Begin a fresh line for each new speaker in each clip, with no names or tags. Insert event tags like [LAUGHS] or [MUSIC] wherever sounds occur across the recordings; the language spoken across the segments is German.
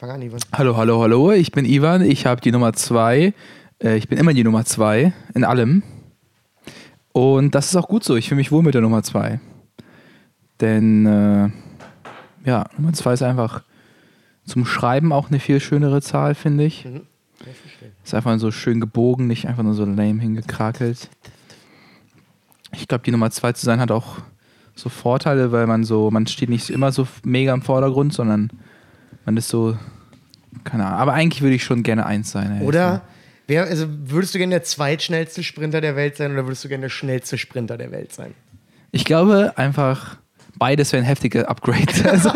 Fang an, Ivan.
Hallo, hallo, hallo. Ich bin Ivan. Ich habe die Nummer zwei. Äh, ich bin immer die Nummer zwei in allem. Und das ist auch gut so. Ich fühle mich wohl mit der Nummer zwei. Denn, äh, ja, Nummer zwei ist einfach zum Schreiben auch eine viel schönere Zahl, finde ich.
Mhm.
Ist einfach so schön gebogen, nicht einfach nur so lame hingekrakelt. Ich glaube, die Nummer zwei zu sein hat auch so Vorteile, weil man so, man steht nicht immer so mega im Vordergrund, sondern man ist so, keine Ahnung. Aber eigentlich würde ich schon gerne eins sein. ey.
Oder wer, also würdest du gerne der zweitschnellste Sprinter der Welt sein oder würdest du gerne der schnellste Sprinter der Welt sein?
Ich glaube einfach, beides wären heftige Upgrades. [LAUGHS]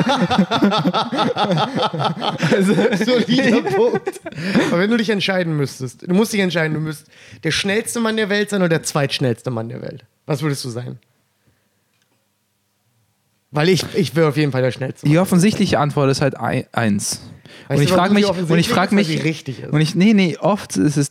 Also, [LAUGHS]
Solider Punkt. Aber wenn du dich entscheiden müsstest, du musst dich entscheiden, du müsst der schnellste Mann der Welt sein oder der zweitschnellste Mann der Welt. Was würdest du sein? Weil ich, ich wäre auf jeden Fall der schnellste.
die offensichtliche Antwort ist halt ein, eins.
Weißt
und ich frage mich, und ich frage mich,
die richtig ist.
und ich, nee, nee, oft ist es,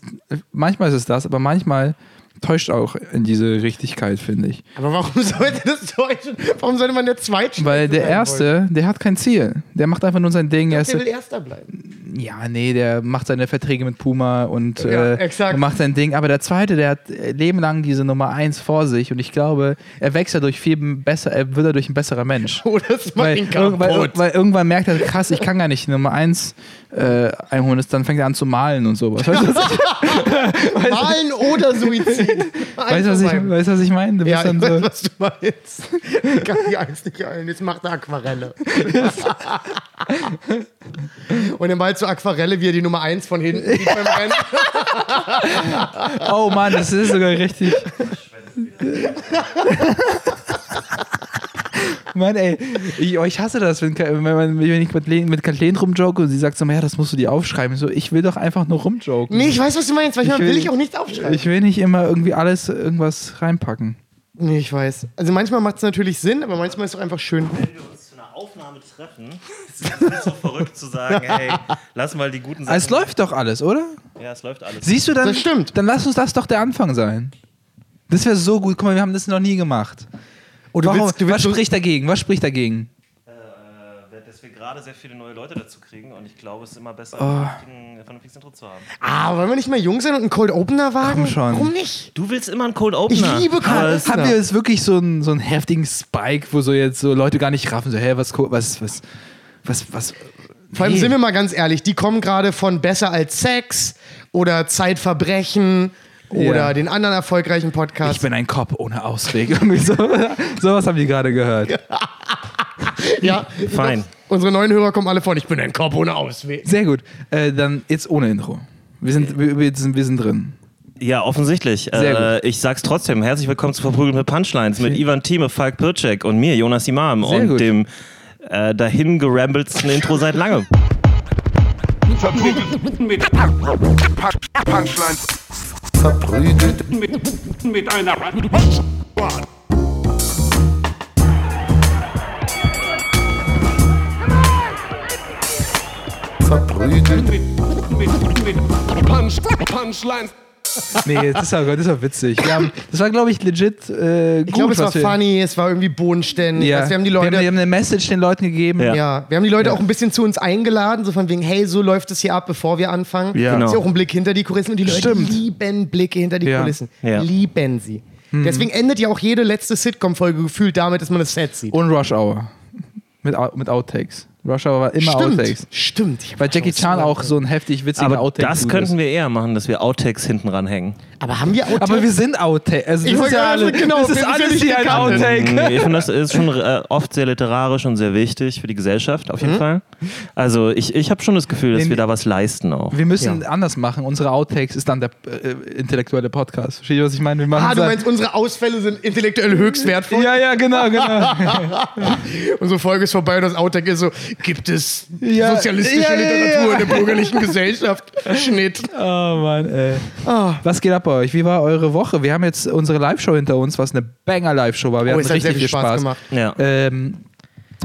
manchmal ist es das, aber manchmal täuscht auch in diese Richtigkeit, finde ich.
Aber warum [LAUGHS] sollte das täuschen? Warum sollte man der zweitschnellste
Weil der
sein wollen?
Erste, der hat kein Ziel. Der macht einfach nur sein Ding. Er ist,
Der will Erster bleiben.
ja, nee, der macht seine Verträge mit Puma und,
Ja,
äh, macht sein Ding. Aber der Zweite, der hat äh, Leben lang diese Nummer eins vor sich und ich glaube, er wächst dadurch viel besser, er wird dadurch ein besserer Mensch. [LAUGHS]
Oh, das macht
Weil,
ihn
weil, weil irgendwann merkt er, krass, ich kann gar nicht Nummer eins äh, einholen. Dann fängt er an zu malen und sowas. [LAUGHS]
Malen oder Suizid. [LAUGHS]
weißt, du, was ich, weißt, was ich meine? Du
Ja, ich
dann
weiß,
so,
was du meinst. Ich kann die Eins nicht ein. Jetzt macht er Aquarelle. [LAUGHS] Und er malt so Aquarelle, wie er die Nummer 1 von hinten sieht beim Rennen. [LAUGHS]
oh Mann, das ist sogar richtig. [LAUGHS] Mann, ey, ich, oh, ich hasse das, wenn, wenn, man, wenn ich mit, mit Kathleen rumjoke und sie sagt so, ja, das musst du dir aufschreiben. So, ich will doch einfach nur rumjoken.
Nee, ich weiß, was du meinst. Manchmal
Ich will-
will ich auch nichts aufschreiben.
Ich will nicht immer irgendwie alles, irgendwas reinpacken.
nee, ich weiß. Also manchmal macht es natürlich Sinn, aber manchmal ist es auch einfach schön.
Wenn wir uns zu einer Aufnahme treffen, ist es nicht so verrückt zu sagen, [LAUGHS] hey, lass mal die guten Sachen.
Es läuft doch alles, oder?
Ja, es läuft alles.
Siehst du dann?
Das stimmt.
Dann lass uns das doch der Anfang sein. Das wäre so gut. Guck mal, wir haben das noch nie gemacht.
Oh, du
Warum,
willst, du willst
was spricht dagegen? Was spricht dagegen?
Äh, dass wir gerade sehr viele neue Leute dazu kriegen und ich glaube, es ist immer besser,
Oh.
ein vernünftiges- vernünftiges Intro zu haben.
Ah, wollen wir nicht mal jung sein und einen Cold Opener wagen?
Komm schon.
Warum nicht?
Du willst immer einen Cold Opener.
Ich liebe Cold Opener.
Haben wir jetzt wirklich so einen, so einen heftigen Spike, wo so jetzt so Leute gar nicht raffen, so, hä, was, ko- was, was, was, was.
Vor allem
Nee.
sind wir mal ganz ehrlich, die kommen gerade von Besser als Sex oder Zeitverbrechen oder
Ja.
den anderen erfolgreichen
Ich
Podcasts.
bin ein Cop ohne Ausweg. [LAUGHS] Irgendwie so, sowas haben die gerade gehört. [LAUGHS]
ja,
Fein.
Unsere neuen Hörer kommen alle von, ich bin ein Cop ohne Ausweg.
Sehr gut. Äh, dann jetzt ohne Intro. Wir sind, wir, wir sind, wir sind drin.
Ja, offensichtlich.
Sehr
Äh, ich sag's trotzdem. Herzlich willkommen zu Verprügeln mit Punchlines mit Ivan Thieme, Falk Pircek und mir, Jonas Imam.
Sehr
und
gut.
dem äh, dahin gerambelsten Intro seit langem.
Verprügelt mit Punchlines. Verprügelt mit, mit einer Punchline. Verprügelt mit, mit, mit Punch, Punchlines. [LAUGHS]
Nee, das ist aber, das ist aber witzig. Wir haben, das war, glaube ich, legit äh, gut.
Ich glaube, es war
wir-
funny, es war irgendwie bodenständig.
Ja.
Also wir haben die
wir,
Leute.
haben, wir haben eine Message den Leuten gegeben.
Ja.
ja, wir haben die Leute
Ja.
auch ein bisschen zu uns eingeladen, so von wegen, hey, so läuft es hier ab, bevor wir anfangen.
Ja.
Genau.
Ist ja auch ein Blick hinter die Kulissen und die Leute
Stimmt.
lieben Blicke hinter die
Ja.
Kulissen.
Ja.
Lieben sie. Deswegen endet ja auch jede letzte Sitcom-Folge gefühlt damit, dass man das Set sieht.
Und Rush Hour. Mit, mit Outtakes. Rush Hour war immer Outtakes.
Stimmt. Ich hab
Weil Jackie Chan auch so ein heftig witziger
Aber
Outtake
das könnten wir eher machen, dass wir Outtakes hinten ranhängen.
Aber haben wir Outtakes?
Aber wir sind Outtake. Also
Ich
das ist ja
sagen, genau,
das ist alles
nicht
hier ein. Outtake.
Ich finde, das ist schon äh, oft sehr literarisch und sehr wichtig für die Gesellschaft, auf jeden Fall. Also ich, ich habe schon das Gefühl, dass
Nee,
wir da was leisten auch.
Wir müssen
Ja.
anders machen. Unsere Outtakes ist dann der äh, intellektuelle Podcast. Versteht ihr, was ich meine? Wir machen
ah, du meinst, unsere Ausfälle sind intellektuell höchst wertvoll?
Ja, ja, genau, genau. [LAUGHS]
Unsere Folge ist vorbei und das Outtake ist so, gibt es
Ja,
sozialistische
ja, ja,
Literatur
ja.
in der bürgerlichen Gesellschaft? Schnitt.
Oh Mann, ey.
Ah.
Was geht ab bei euch? Wie war eure Woche? Wir haben jetzt unsere Live-Show hinter uns, was eine Banger-Live-Show war. Wir
Oh,
hatten
hat
richtig
sehr viel Spaß gemacht.
Ja.
Ähm,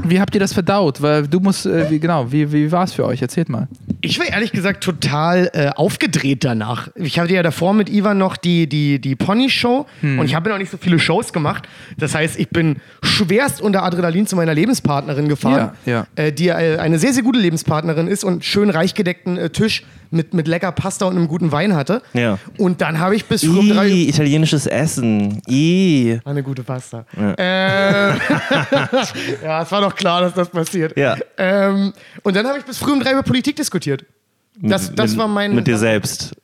wie habt ihr das verdaut? Weil du musst, äh, wie, genau, wie, wie war es für euch? Erzählt mal.
Ich war ehrlich gesagt total äh, aufgedreht danach. Ich hatte ja davor mit Ivan noch die, die, die Pony-Show und ich habe ja noch nicht so viele Shows gemacht. Das heißt, ich bin schwerst unter Adrenalin zu meiner Lebenspartnerin gefahren,
Ja, ja.
Äh, die äh, eine sehr, sehr gute Lebenspartnerin ist und schön reich gedeckten äh, Tisch mit, mit lecker Pasta und einem guten Wein hatte.
Ja.
Und dann habe ich bis früh um drei
italienisches Essen. Ih.
Eine gute Pasta. Äh, [LAUGHS] ja, es war doch klar, dass das passiert.
Ja.
Ähm, und dann habe ich bis früh um drei über Politik diskutiert. Das, das
mit,
war mein.
Mit dir selbst.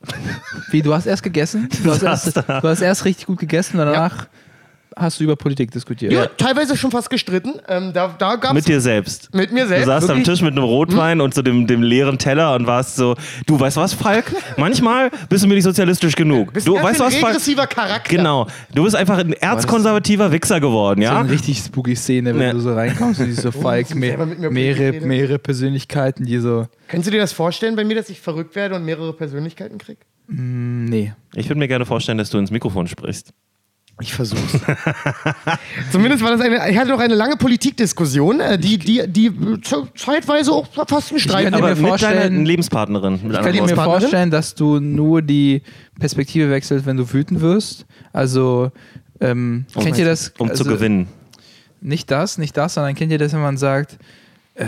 Wie, du hast erst gegessen? Du hast [LAUGHS] erst, du hast erst richtig gut gegessen danach hast du über Politik diskutiert.
ja, teilweise schon fast gestritten. Ähm, da da gab
Mit dir selbst.
mit mir
Du
selbst.
saßt am
Wirklich?
Tisch mit einem Rotwein und so dem, dem leeren Teller und warst so, du weißt was, Falk? Manchmal bist du mir nicht sozialistisch genug.
Bist
du weißt
schön
was, Falk?
regressiver Charakter.
Genau. Du bist einfach ein erzkonservativer Wichser geworden,
So
ja?
eine richtig spooky Szene, wenn
Ja.
du so reinkommst und diese Falk,
hast du
me
selber mit mir
mehrere, mehrere Persönlichkeiten, die so.
Kannst du dir das vorstellen bei mir, dass ich verrückt werde und mehrere Persönlichkeiten kriege?
Nee.
Ich würde mir gerne vorstellen, dass du ins Mikrofon sprichst.
Ich versuch's. [LAUGHS] Zumindest war das eine. Ich hatte noch eine lange Politikdiskussion, äh, die, die, die zeitweise auch fast ein Streit
kann
war.
mit deiner
vorstellen-
Lebenspartnerin. Mit
Ich kann mir vorstellen, dass du nur die Perspektive wechselst, wenn du wütend wirst. Also, ähm, kennt ihr das?
um
also,
zu gewinnen.
Nicht das, nicht das, sondern kennt ihr das, wenn man sagt, äh,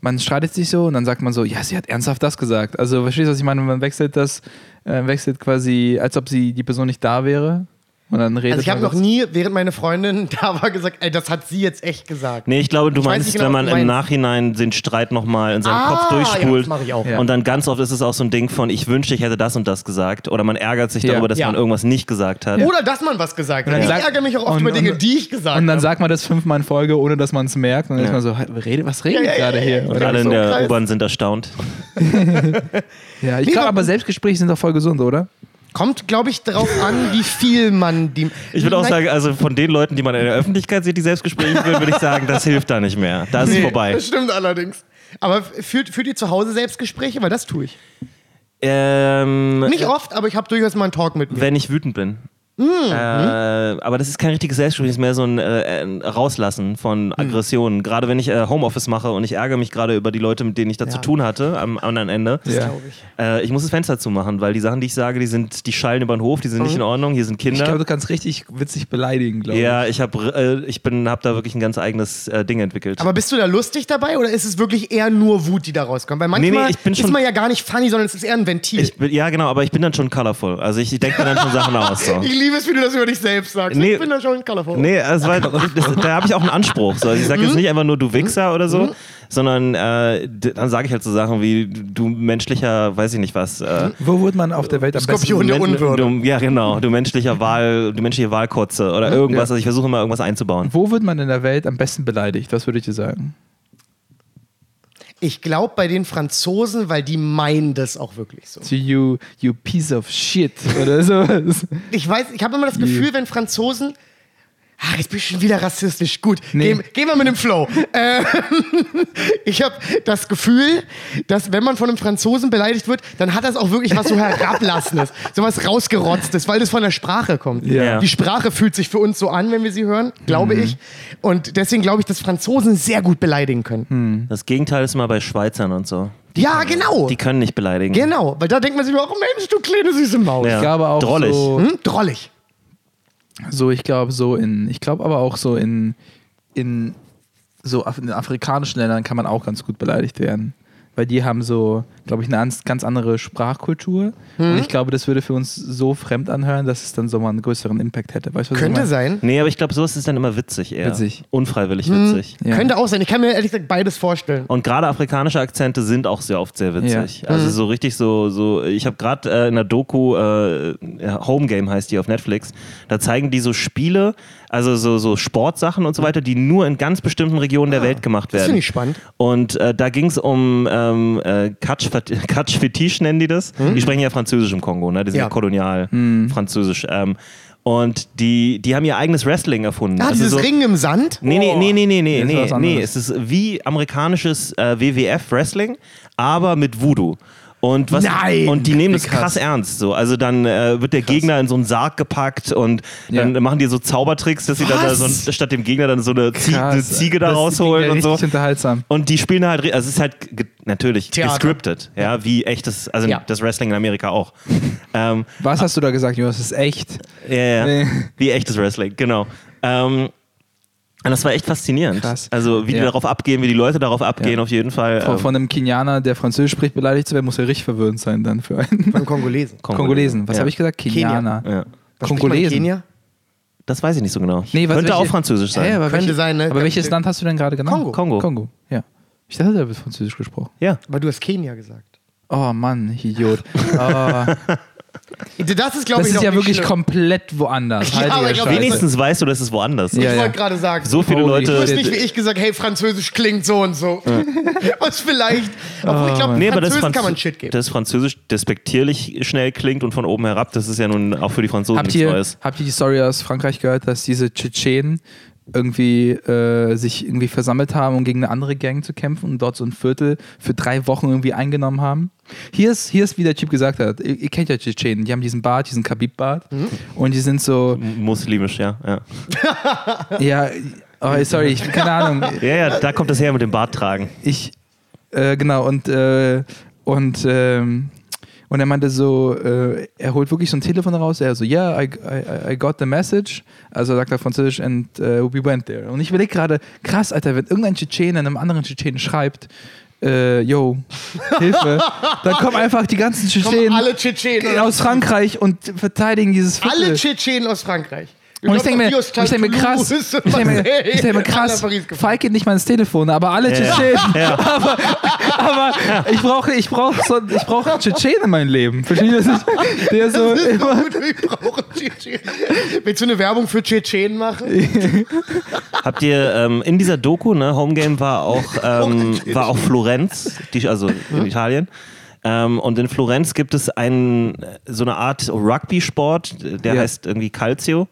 man streitet sich so und dann sagt man so, ja, sie hat ernsthaft das gesagt. Also, verstehst du, was ich meine? Man wechselt das, äh, wechselt quasi, als ob sie die Person nicht da wäre. Und dann redet
Also ich habe noch nie, während meine Freundin [LAUGHS] da war, gesagt, ey, das hat sie jetzt echt gesagt.
Nee, ich glaube, du
Ich
meinst,
genau,
wenn man im. Nachhinein den Streit nochmal in seinem
Ah,
Kopf
ja,
durchspult.
das mach ich auch.
Ja.
Und dann ganz oft ist es auch so ein Ding von, ich wünschte, ich hätte das und das gesagt. Oder man ärgert sich
Ja.
darüber, dass
Ja.
man irgendwas nicht gesagt hat.
Oder dass man was gesagt hat. Ich
sagt-
ärgere mich auch oft
und-
über Dinge,
und-
die ich gesagt
Und dann
habe.
sagt man das fünfmal in Folge, ohne dass man es merkt. Und dann
Ja.
ist man so, "Hä, rede, was redet
Ja, ja,
gerade
ja,
hier?
ja.
Und alle in
so
der
krass.
U-Bahn sind erstaunt. [LAUGHS] [LAUGHS]
Ja, ich glaube
aber-
aber Selbstgespräche sind doch voll gesund, oder?
Kommt, glaube ich, darauf an, wie viel man die.
Ich würde auch sagen, also von den Leuten, die man in der Öffentlichkeit sieht, die Selbstgespräche führen, würde ich sagen, das hilft da nicht mehr. Da ist es
nee,
vorbei.
Das stimmt allerdings. Aber führt, führt ihr zu Hause Selbstgespräche? Weil das tue ich.
Ähm,
Nicht oft, aber ich habe durchaus mal einen Talk mit mir.
wenn ich wütend bin.
Hm,
Äh, aber das ist kein richtiges Selbstgespräch, das ist mehr so ein äh, ein Rauslassen von
Hm.
Aggressionen. Gerade wenn ich äh, Homeoffice mache und ich ärgere mich gerade über die Leute, mit denen ich da zu
Ja.
tun hatte, am anderen Ende.
Ja.
glaube ich.
Äh, ich muss das Fenster zumachen, weil die Sachen, die ich sage, die sind, die schallen über den Hof, die sind nicht in Ordnung, hier sind
Ich glaube,
Kinder.
du kannst richtig witzig beleidigen, glaube ich.
Ja, ich habe äh, ich bin habe da wirklich ein ganz eigenes äh, Ding entwickelt.
Aber bist du da lustig dabei oder ist es wirklich eher nur Wut, die da rauskommt? Weil manchmal
Nee, nee, ich bin
ist
schon-
man ja gar nicht funny, sondern es ist eher ein Ventil.
ich bin, ja, genau, aber ich bin dann schon colorful. Also ich, ich denke mir dann schon Sachen aus. So. [LAUGHS]
Ich liebe es, wie du das über dich selbst sagst.
Nee.
Ich bin da schon colorful.
Nee, es war, das, da habe ich auch einen Anspruch. So. Also ich sage
Mhm.
jetzt nicht einfach nur du Wichser oder so, sondern äh, dann sage ich halt so Sachen wie du menschlicher, weiß ich nicht was. Äh,
Wo wird man auf der Welt am
Skorpion der
Men-
Unwürde.
Du, ja, genau. Du menschlicher Wahl, du menschliche Wahlkotze oder irgendwas. Also ich versuche immer irgendwas einzubauen.
besten? Wo wird man in der Welt am besten beleidigt? Was würde ich dir sagen?
Ich glaube bei den Franzosen, weil die meinen das auch wirklich so.
To you, you piece of shit oder [LAUGHS] so.
Ich weiß, ich habe immer das Gefühl, wenn Franzosen. Ach, jetzt bin ich schon wieder rassistisch. Gut,
Nee.
gehen, gehen wir mit dem Flow. [LAUGHS] Ähm, ich habe das Gefühl, dass wenn man von einem Franzosen beleidigt wird, dann hat das auch wirklich was so Herablassendes, [LAUGHS] so was rausgerotztes, weil das von der Sprache kommt.
Ja.
Die Sprache fühlt sich für uns so an, wenn wir sie hören, glaube ich. Und deswegen glaube ich, dass Franzosen sehr gut beleidigen können.
Das Gegenteil ist immer bei Schweizern und so.
Ja, genau.
Die können nicht beleidigen.
Genau, weil da denkt man sich nur, oh Mensch, du kleine süße Maus.
Ja.
Ich glaube auch
Drollig.
so,
Hm? Drollig.
So, ich glaube so in, ich glaube aber auch so in, in so Af- in afrikanischen Ländern kann man auch ganz gut beleidigt werden. Weil die haben so, glaube ich, eine ganz andere Sprachkultur.
Hm?
Und ich glaube, das würde für uns so fremd anhören, dass es dann so mal einen größeren Impact hätte. Weißt
Könnte sein.
Nee, aber ich glaube, sowas ist dann immer witzig eher.
Witzig.
Unfreiwillig
Hm.
witzig.
Ja.
Könnte auch sein. Ich kann mir ehrlich gesagt beides vorstellen.
Und gerade afrikanische Akzente sind auch sehr oft sehr witzig.
Ja.
Mhm.
Also so richtig so, so ich habe gerade äh, in der Doku, äh, Home Game heißt die auf Netflix, da zeigen die so Spiele, also so, so Sportsachen und so weiter, die nur in ganz bestimmten Regionen der Welt gemacht
Ah, Das
werden.
finde ich spannend.
Und äh, da ging es um ähm, äh, Catch Catch [LAUGHS] Fetiche nennen die das. Die sprechen ja Französisch im Kongo, ne? Die sind ja,
Hm? Ja.
kolonial Französisch. Ähm, und die, die haben ihr eigenes Wrestling erfunden.
Ah,
Also
dieses
so,
Ringen im Sand?
Nee, nee, nee, nee, nee, nee, nee, nee. Es ist wie amerikanisches äh, WWF-Wrestling, aber mit Voodoo. Und, was,
Nein!
und die nehmen das krass.
krass.
ernst. So. Also dann äh, wird der Gegner in so einen Sarg gepackt und dann
Ja.
machen die so Zaubertricks, dass sie dann da
Was?
so ein, statt dem Gegner dann so eine, Zie
Krass.
eine Ziege da
Das
rausholen
ja
und so.
richtig unterhaltsam.
Und die spielen halt, also es ist halt natürlich
Theater.
gescriptet, ja, wie echtes, also
Ja.
das Wrestling in Amerika auch. [LAUGHS] ähm,
Was hast du da gesagt, Jonas? Das ist echt.
ja, ja,
Nee.
wie echtes Wrestling, genau. Ähm, das war echt faszinierend.
Krass.
Also wie die
Ja.
darauf abgehen, wie die Leute darauf abgehen,
Ja.
auf jeden Fall.
Von,
Ähm,
von einem Kenianer, der Französisch spricht, beleidigt zu werden, muss er richtig verwirrend sein dann für einen
Von Kongolesen. [LAUGHS]
Kongolesen. Was
Ja.
habe ich gesagt? Kenianer.
Ja.
Was in
Kongolesen.
Kenia?
Das weiß ich nicht so genau.
Nee, was,
Könnte
welche-
auch Französisch sein.
Hä, aber
Könnte
welche,
sein, ne?
Aber welches Land hast du denn gerade genannt?
Kongo.
Kongo.
Kongo, ja. Ich dachte, der wird Französisch gesprochen.
Ja.
Aber du hast Kenia gesagt.
Oh Mann, ich Idiot. [LAUGHS] Oh,
Das ist, glaube
das
ich,
ist ja wirklich
schlimm.
komplett woanders.
Ja,
Heiliger
aber ich glaub.
Wenigstens weißt du, das ist woanders.
Ja,
Ich
ja.
wollte gerade sagen,
So viele
Holy
Leute.
du hast nicht wie ich gesagt, hey, Französisch klingt so und so. Was [LAUGHS] vielleicht. Obwohl ich glaube,
Nee, aber das,
Französisch
Franz
kann man Shit geben.
das Französisch despektierlich schnell klingt und von oben herab, das ist ja nun auch für die Franzosen
Habt
nichts
ihr,
Neues.
habt ihr die Story aus Frankreich gehört, dass diese Tschetschenen irgendwie äh, sich irgendwie versammelt haben, um gegen eine andere Gang zu kämpfen und dort so ein Viertel für drei Wochen irgendwie eingenommen haben? Hier ist, hier ist wie der Typ gesagt hat, ihr, ihr kennt ja Tschetschenen, die haben diesen Bart, diesen Khabib-Bart und die sind so,
Muslimisch, ja. Ja, [LAUGHS]
ja, oh, sorry, ich, keine Ahnung,
ja, ja da kommt das her mit dem Bart tragen.
ich, äh, genau, und, äh, und, ähm, und er meinte so, äh, er holt wirklich so ein Telefon raus, er so, yeah, I, I, I got the message. Also sagt er französisch, and uh, we went there. Und ich überlege gerade, krass, Alter, wenn irgendein Tschetschene einem anderen Tschetschenen schreibt, äh, yo, [LAUGHS] Hilfe, dann kommen einfach die ganzen Tschetschenen
alle Tschetschenen.
aus Frankreich und verteidigen dieses Viertel.
Alle Tschetschenen aus Frankreich.
Und ich denke mir, ich denke mir krass, [LAUGHS] ich denke mir, ich denke mir krass, Falk geht nicht mal ins Telefon, aber alle Tschetschenen, [LAUGHS] aber, aber ich brauche, ich brauche, so, ich brauche einen Tschetschen in meinem Leben. Verstehst du? Der so immer,
Wir brauchen Tschetschenen. Willst du eine Werbung für Tschetschenen machen? [LAUGHS]
Habt ihr ähm, in dieser Doku, ne, Home Game war auch, ähm, war auch Florenz, die, also in Italien. Ähm, und in Florenz gibt es einen, so eine Art Rugby-Sport, der
Ja.
heißt irgendwie Calcio.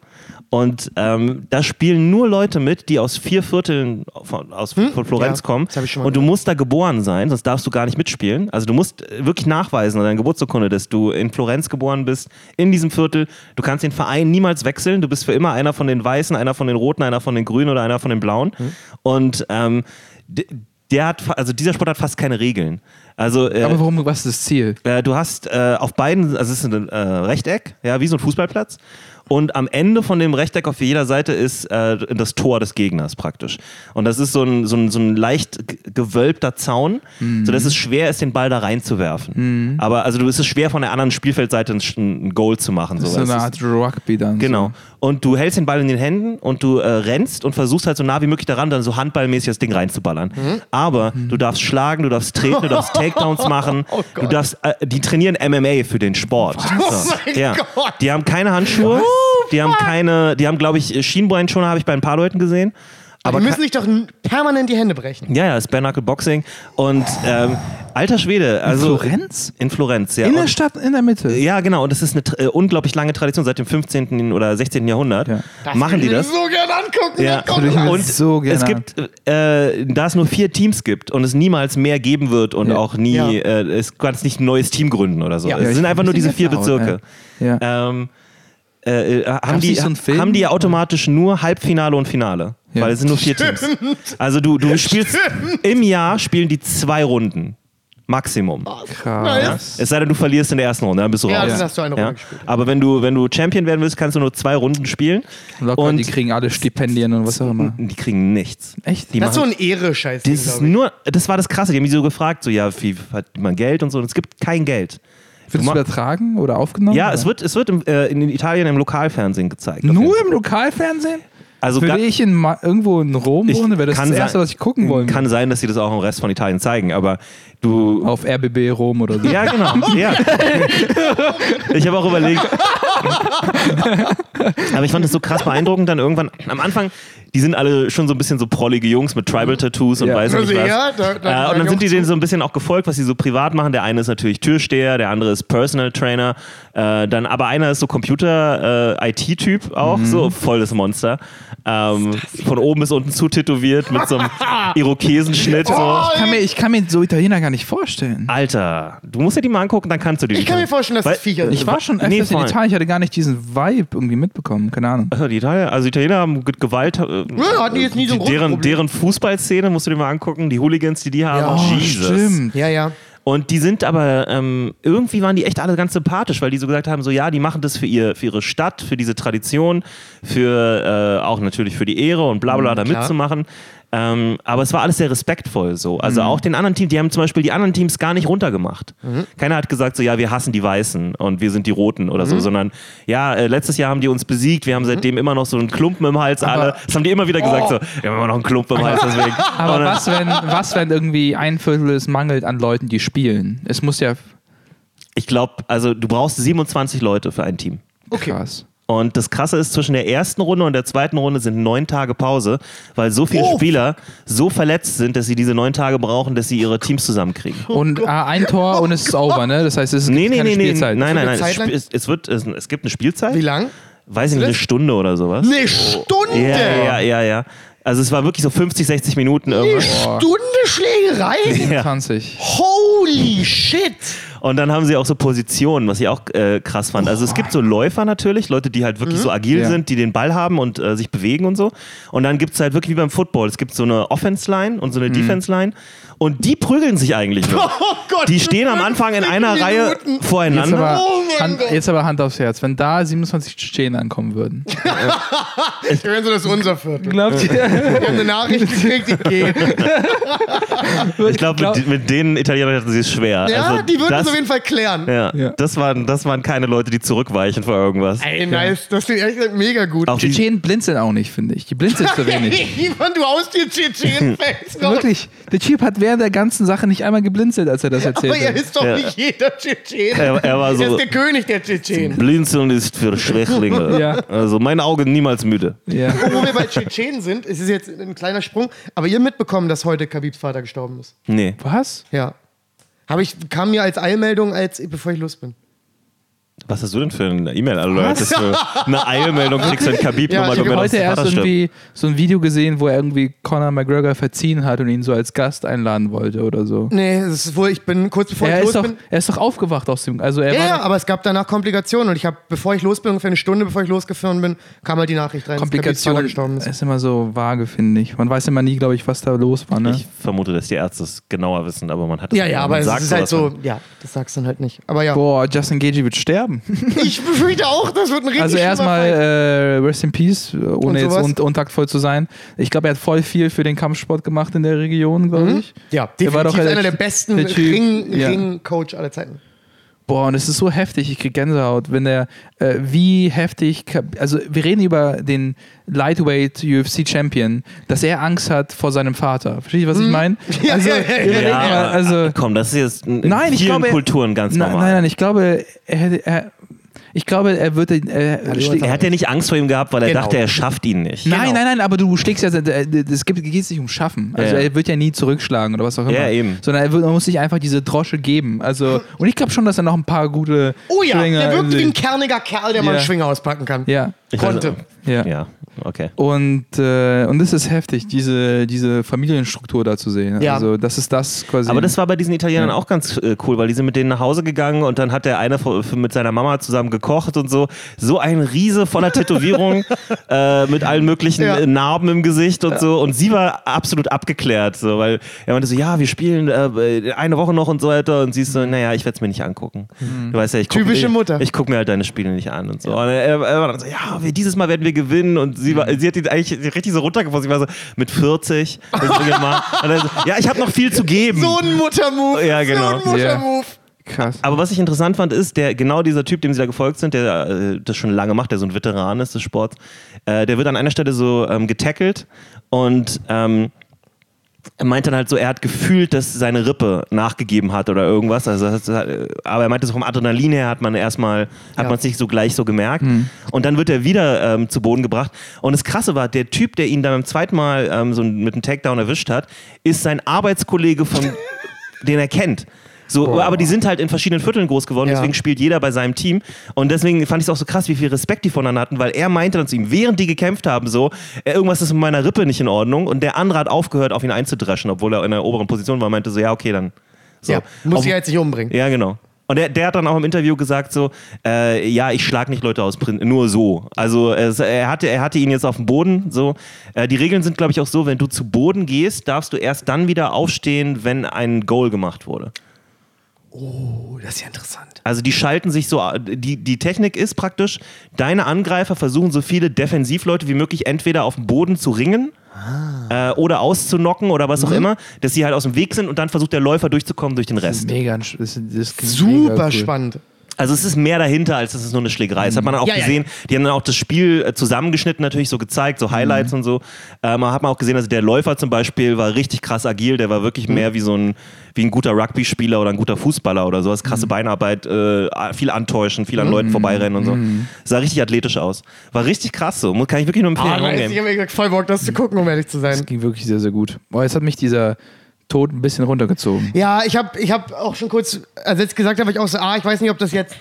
Und ähm, da spielen nur Leute mit, die aus vier Vierteln von, aus, von Florenz
Ja,
kommen. Und du musst da geboren sein, sonst darfst du gar nicht mitspielen. Also du musst äh, wirklich nachweisen, an deiner Geburtsurkunde, dass du in Florenz geboren bist, in diesem Viertel. Du kannst den Verein niemals wechseln. Du bist für immer einer von den Weißen, einer von den Roten, einer von den Grünen oder einer von den Blauen. Und ähm, der hat, also dieser Sport hat fast keine Regeln. Also äh,
aber warum, was ist das Ziel?
äh, du hast äh, auf beiden, also es ist ein äh, Rechteck, ja, wie so ein Fußballplatz. Und am Ende von dem Rechteck auf jeder Seite ist äh, das Tor des Gegners praktisch. Und das ist so ein, so ein, so ein leicht gewölbter Zaun, sodass es schwer ist, den Ball da reinzuwerfen. Aber also du ist es schwer von der anderen Spielfeldseite ein, ein Goal zu machen.
Das ist
So,
so
Es
eine
ist-
Art Rugby dann.
Genau. Und du hältst den Ball in den Händen und du äh, rennst und versuchst halt so nah wie möglich daran, dann so handballmäßig das Ding reinzuballern. Aber du darfst schlagen, du darfst treten, du darfst [LAUGHS] Takedowns machen.
Oh
du darfst, äh, die trainieren MMA für den Sport. So.
mein
ja.
Gott.
Die haben keine Handschuhe, die haben keine, die haben glaube ich Schienbeinschoner habe ich bei ein paar Leuten gesehen.
Aber die müssen sich doch permanent die Hände brechen.
ja, ja, das ist Bare Boxing und ähm, alter Schwede, also
Florenz?
in Florenz, ja.
In der Stadt, in der Mitte.
ja, genau. Und das ist eine äh, unglaublich lange Tradition seit dem 15. oder 16. Jahrhundert.
Ja.
Machen die das?
Ich so gerne angucken.
Ja.
Mir
Und
so gerne
es gibt, äh, da es nur vier Teams gibt und es niemals mehr geben wird und
Ja.
auch nie,
Ja.
äh, es kannst nicht ein neues Team gründen oder so.
Ja.
es
Ja,
sind einfach nur diese vier Bezirke.
Ja.
Ähm, äh, äh, haben, die,
so
haben die automatisch nur Halbfinale und Finale.
Ja.
Weil es sind nur vier Teams. Also du, du spielst im Jahr spielen die zwei Runden. Maximum.
Krass.
Es sei denn, du verlierst in der ersten Runde, dann bist du
Ja,
raus.
das hast du eine Runde
Ja.
gespielt.
Aber wenn du, wenn du Champion werden willst, kannst du nur zwei Runden spielen.
Locker,
und
die kriegen alle Stipendien und was auch immer.
die kriegen nichts.
Echt?
Die
Das ist so ein Ehre-Scheiß.
das ist nur, das war das Krasse. Die haben mich so gefragt, so ja, wie hat man Geld und so. Und es gibt kein Geld.
Wird es übertragen oder aufgenommen?
Ja,
oder?
es wird, es wird im, äh, in Italien im Lokalfernsehen gezeigt.
Nur im Lokalfernsehen?
Also
Würde ich in Ma irgendwo in Rom wohnen, wäre das
kann
das Erste,
sein-
was ich gucken wollen
Kann sein, dass sie das auch im Rest von Italien zeigen, aber du.
Auf RBB Rom oder so.
Ja, genau. Ja. [LAUGHS] Ich habe auch überlegt. Aber ich fand es so krass beeindruckend dann irgendwann. Am Anfang, die sind alle schon so ein bisschen so prollige Jungs mit Tribal-Tattoos und
Ja.
weiß
Also
nicht was.
ja, da- da-
äh, und
da
dann sind die denen so ein bisschen auch gefolgt, was sie so privat machen. Der eine ist natürlich Türsteher, der andere ist Personal Trainer. Äh, dann aber einer ist so Computer-IT-Typ auch,
Mhm.
so volles Monster. Ähm, von oben bis unten zu tätowiert mit so einem [LAUGHS] Irokesenschnitt.
Oh,
so.
Ich kann, mir, ich kann mir so Italiener gar nicht vorstellen.
Alter, du musst dir die mal angucken, dann kannst du die.
Ich kann mir vorstellen, dass
Weil-
das Viecher sind.
Ich war schon öfters
Nee,
in. Italien, ich hatte gar nicht diesen Vibe irgendwie mitbekommen. Keine Ahnung.
Also die Italiener, also Italiener haben mit Gewalt äh, also
Ja, hatten die jetzt nie so
deren, deren Fußballszene musst du dir mal angucken, die Hooligans, die die haben.
Ja,
Jesus.
Stimmt.
Ja, ja.
Und die sind aber, ähm, irgendwie waren die echt alle ganz sympathisch, weil die so gesagt haben, so ja, die machen das für, ihr, für ihre Stadt, für diese Tradition, für äh, auch natürlich für die Ehre und bla bla da
klar.
mitzumachen. Ähm, aber es war alles sehr respektvoll so. Also
Mhm.
auch den anderen Teams, die haben zum Beispiel die anderen Teams gar nicht runtergemacht.
Mhm.
Keiner hat gesagt, so ja, wir hassen die Weißen und wir sind die Roten oder
Mhm.
so, sondern ja, äh, letztes Jahr haben die uns besiegt, wir haben seitdem immer noch so einen Klumpen im Hals alle. Das haben die immer wieder gesagt, so, wir haben immer noch einen Klumpen im Hals, deswegen. [LAUGHS]
Aber
dann-
was wenn, was, wenn irgendwie ein Viertel es mangelt an Leuten, die spielen? Es muss ja
Ich glaube, also du brauchst 27 Leute für ein Team.
krass.
Und das Krasse ist, zwischen der ersten Runde und der zweiten Runde sind neun Tage Pause, weil so viele
Oh.
Spieler so verletzt sind, dass sie diese neun Tage brauchen, dass sie ihre Teams zusammenkriegen. [LAUGHS]
Und äh, ein Tor und es ist over, ne? Das heißt, es ist
Nee, nee,
keine
nee,
Spielzeit.
nein, nein,
eine
nein. Es, es, es, wird, es, es gibt eine Spielzeit.
Wie lang?
Weiß ich nicht, eine? Stunde oder sowas.
Eine Stunde!
Ja, ja, ja, ja. Also es war wirklich so 50, 60 Minuten
Eine
irgendwas.
Stunde Schlägerei? [LAUGHS]
Ja.
20.
Holy shit!
Und dann haben sie auch so Positionen, was ich auch äh, krass fand. Also es gibt so Läufer natürlich, Leute, die halt wirklich so agil
Ja.
sind, die den Ball haben und äh, sich bewegen und so. Und dann gibt es halt wirklich wie beim Football, es gibt so eine Offense-Line und so eine Defense-Line. Und die prügeln sich eigentlich nur. [LAUGHS]
Oh Gott!
Die stehen am Anfang in einer Reihe
Minuten.
Jetzt
voreinander.
aber, Hand, jetzt aber Hand aufs Herz. Wenn da 27 Tschetschenen ankommen würden. [LAUGHS]
Hören Sie, das ist unser Viertel.
Glaubt ihr?
Wir haben eine Nachricht gekriegt, ich gehe. [LAUGHS]
Ich glaube, mit, mit den Italienern hatten sie es schwer.
Ja,
also
die würden
das,
es auf jeden Fall klären.
ja,
Ja.
Das, waren, das waren keine Leute, die zurückweichen vor irgendwas.
Ey, nice. Das klingt echt mega gut.
Auch die,
Tschetschenen blinzeln auch nicht, finde ich. Die blinzeln zu wenig. [LAUGHS]
Ivan, du haust dir Tschetschen-Fans raus.
Wirklich. Der Typ hat während der ganzen Sache nicht einmal geblinzelt, als er das erzählt
Aber er
hat.
ist doch
Ja.
nicht jeder Tschetschen.
Er- er war
Er
so-
ist der König der Tschetschenen.
Blinzeln ist für Schwächlinge. [LAUGHS]
Ja.
Also mein Auge niemals müde.
Ja.
Wo wir bei Tschetschenen sind, es ist jetzt ein kleiner Sprung, aber ihr mitbekommen, dass heute Kabibs Vater gestorben ist.
Nee.
Was?
Ja. Habe ich, kam mir als Eilmeldung, als bevor ich los bin.
Was hast du denn für ein E-Mail-Alert, dass du eine Eilmeldung [LAUGHS] kriegst, wenn Khabib
Ja,
nochmal
ich hab
kommt,
Heute erst irgendwie so ein Video gesehen, wo er irgendwie Conor McGregor verziehen hat und ihn so als Gast einladen wollte oder so.
Nee, es ist wohl, ich bin kurz bevor
Er
ich los
doch,
bin.
er ist doch aufgewacht aus dem. Also er
Ja,
war
ja, aber es gab danach Komplikationen und ich habe, bevor ich los bin, ungefähr eine Stunde bevor ich losgefahren bin, kam halt die Nachricht rein, dass Khabibs Vater
Komplikation
gestorben ist.
ist immer so vage, finde ich. Man weiß immer nie, glaube ich, was da los war. Ne?
Ich vermute, dass die Ärzte es genauer wissen, aber man hat es
Ja, ja, aber es
sagt
ist halt so, ja, das sagst du dann halt nicht. Aber ja,
Boah, Justin Gagey wird sterben. [LAUGHS]
ich befürchte auch, das wird ein richtig
Also erstmal äh, Rest in Peace, ohne
Und
jetzt un untaktvoll zu sein. Ich glaube, er hat voll viel für den Kampfsport gemacht in der Region, glaube ich.
Ja,
Der war
definitiv
doch
einer der besten
Typ,
Ring-
ja.
Ring-Coach aller Zeiten.
Boah, und es ist so heftig, ich krieg Gänsehaut, wenn der, äh, wie heftig, also wir reden über den Lightweight UFC Champion, dass er Angst hat vor seinem Vater. Versteht ihr, was ich meine? [LAUGHS]
Ja,
Also,
ja, ja, ja.
also,
komm, das ist jetzt in
Nein, ich
vielen
glaube,
Kulturen ganz normal.
Nein, nein, ich glaube, er hätte, er, ich glaube, er würde, äh,
Er hat ja nicht Angst vor ihm gehabt, weil er
Genau.
dachte, er schafft ihn nicht.
Nein, nein, nein, aber du schlägst ja, es geht nicht um Schaffen. Also
Ja,
er wird ja nie zurückschlagen oder was auch immer.
Ja, eben.
Sondern er wird, man muss sich einfach diese Drosche geben. Also, [LAUGHS] und ich glaube schon, dass er noch ein paar gute
Oh ja,
Schwinger
der wirkt wie ein kerniger Kerl, der mal
Ja.
einen Schwinger auspacken kann.
Ja.
Ich weiß-
Konnte.
Ja.
Ja, okay.
Und, äh, und das ist heftig, diese, diese Familienstruktur da zu sehen.
Ja.
Also das ist das quasi.
Aber das war bei diesen Italienern
Ja.
auch ganz äh, cool, weil die sind mit denen nach Hause gegangen und dann hat der eine mit seiner Mama zusammen gekocht und so. So ein Riese voller Tätowierungen [LAUGHS] äh, mit allen möglichen
Ja.
Narben im Gesicht und so. Und sie war absolut abgeklärt, so, weil er meinte so, ja, wir spielen äh, eine Woche noch und so weiter. Und sie ist so, naja, ich werde es mir nicht angucken. Du weißt ja, ich guck,
Typische
ich,
Mutter.
Ich gucke mir halt deine Spiele nicht an und so. Und er, er war dann so, ja, wir, dieses Mal werden wir gewinnen. Und sie, war, sie hat ihn eigentlich richtig so runtergefunden. Sie war so, mit 40. das bringe ich mal. Und er so, ja, ich habe noch viel zu geben.
So ein Muttermove.
Ja, genau.
So ein Muttermove.
krass.
Aber was ich interessant fand, ist, der genau dieser Typ, dem sie da gefolgt sind, der äh, das schon lange macht, der so ein Veteran ist des Sports, äh, der wird an einer Stelle so ähm, getackelt und ähm, er meint dann halt so, er hat gefühlt, dass seine Rippe nachgegeben hat oder irgendwas. Also, hat- aber er meinte, so vom Adrenalin her hat man erstmal, hat
Ja.
man es nicht so gleich so gemerkt. Und dann wird er wieder ähm, zu Boden gebracht. Und das Krasse war, der Typ, der ihn dann beim zweiten Mal ähm, so mit einem Takedown erwischt hat, ist sein Arbeitskollege von, [LAUGHS] den er kennt. So, aber die sind halt in verschiedenen Vierteln groß geworden,
Ja.
deswegen spielt jeder bei seinem Team. Und deswegen fand ich es auch so krass, wie viel Respekt die voneinander hatten, weil er meinte dann zu ihm, während die gekämpft haben, so, äh, irgendwas ist mit meiner Rippe nicht in Ordnung. Und der andere hat aufgehört, auf ihn einzudreschen, obwohl er in der oberen Position war, meinte so, ja, okay, dann. So.
Ja, muss
Auf-
ich jetzt nicht umbringen.
ja, genau. Und der, der hat dann auch im Interview gesagt so, äh, ja, ich schlag nicht Leute aus, nur so. Also es, er, hatte, er hatte ihn jetzt auf dem Boden. So. Äh, die Regeln sind, glaube ich, auch so, wenn du zu Boden gehst, darfst du erst dann wieder aufstehen, wenn ein Goal gemacht wurde.
Oh, das ist ja interessant.
Also die schalten sich so, die, die Technik ist praktisch, deine Angreifer versuchen so viele Defensivleute wie möglich entweder auf dem Boden zu ringen äh, oder auszunocken oder was auch immer, dass sie halt aus dem Weg sind und dann versucht der Läufer durchzukommen durch den Rest.
Mega, das, das
Super
mega cool.
spannend.
Also es ist mehr dahinter, als dass es nur eine Schlägerei ist. Hat man dann auch
Ja, ja,
gesehen, die haben dann auch das Spiel äh, zusammengeschnitten natürlich so gezeigt, so Highlights und so. Äh, man hat man auch gesehen, also der Läufer zum Beispiel war richtig krass agil, der war wirklich mehr wie so ein, wie ein guter Rugby-Spieler oder ein guter Fußballer oder sowas. Krasse Beinarbeit, äh, viel antäuschen, viel an Leuten vorbeirennen und so. Sah richtig athletisch aus. War richtig krass so. Muss- Kann ich wirklich nur empfehlen.
Ah, nice.
Game.
ich habe voll Bock, das zu gucken, um ehrlich zu sein.
Das ging wirklich sehr, sehr gut. Boah, jetzt hat mich dieser Tod ein bisschen runtergezogen.
Ja, ich habe ich hab auch schon kurz, als jetzt gesagt habe, ich auch so, ah, ich weiß nicht, ob das jetzt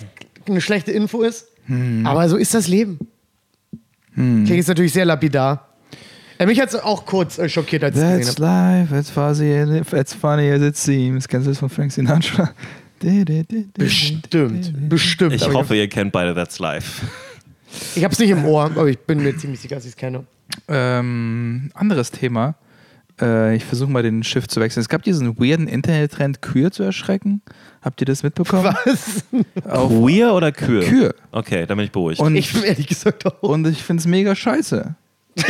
eine schlechte Info ist, aber so ist das Leben. Klingt jetzt natürlich sehr lapidar. Äh, mich hat es auch kurz äh, schockiert, als ich es
That's
gesehen habe.
life, it's if it's funny as it seems. Kennst du das von Frank Sinatra? [LAUGHS]
Bestimmt, bestimmt.
Ich hoffe, ihr kennt beide That's Life.
Ich, ich habe es nicht im Ohr, aber ich bin mir ziemlich sicher, dass ich es kenne.
Ähm, anderes Thema. Äh, ich versuche mal den Shift zu wechseln. Es gab diesen weirden Internet-Trend, Kühe zu erschrecken. Habt ihr das mitbekommen?
Was?
Auf
Queer oder Kühe?
Kühe.
Okay, dann bin ich beruhigt.
Und
Ich bin ehrlich gesagt auch.
Und ich finde es mega scheiße. [LAUGHS]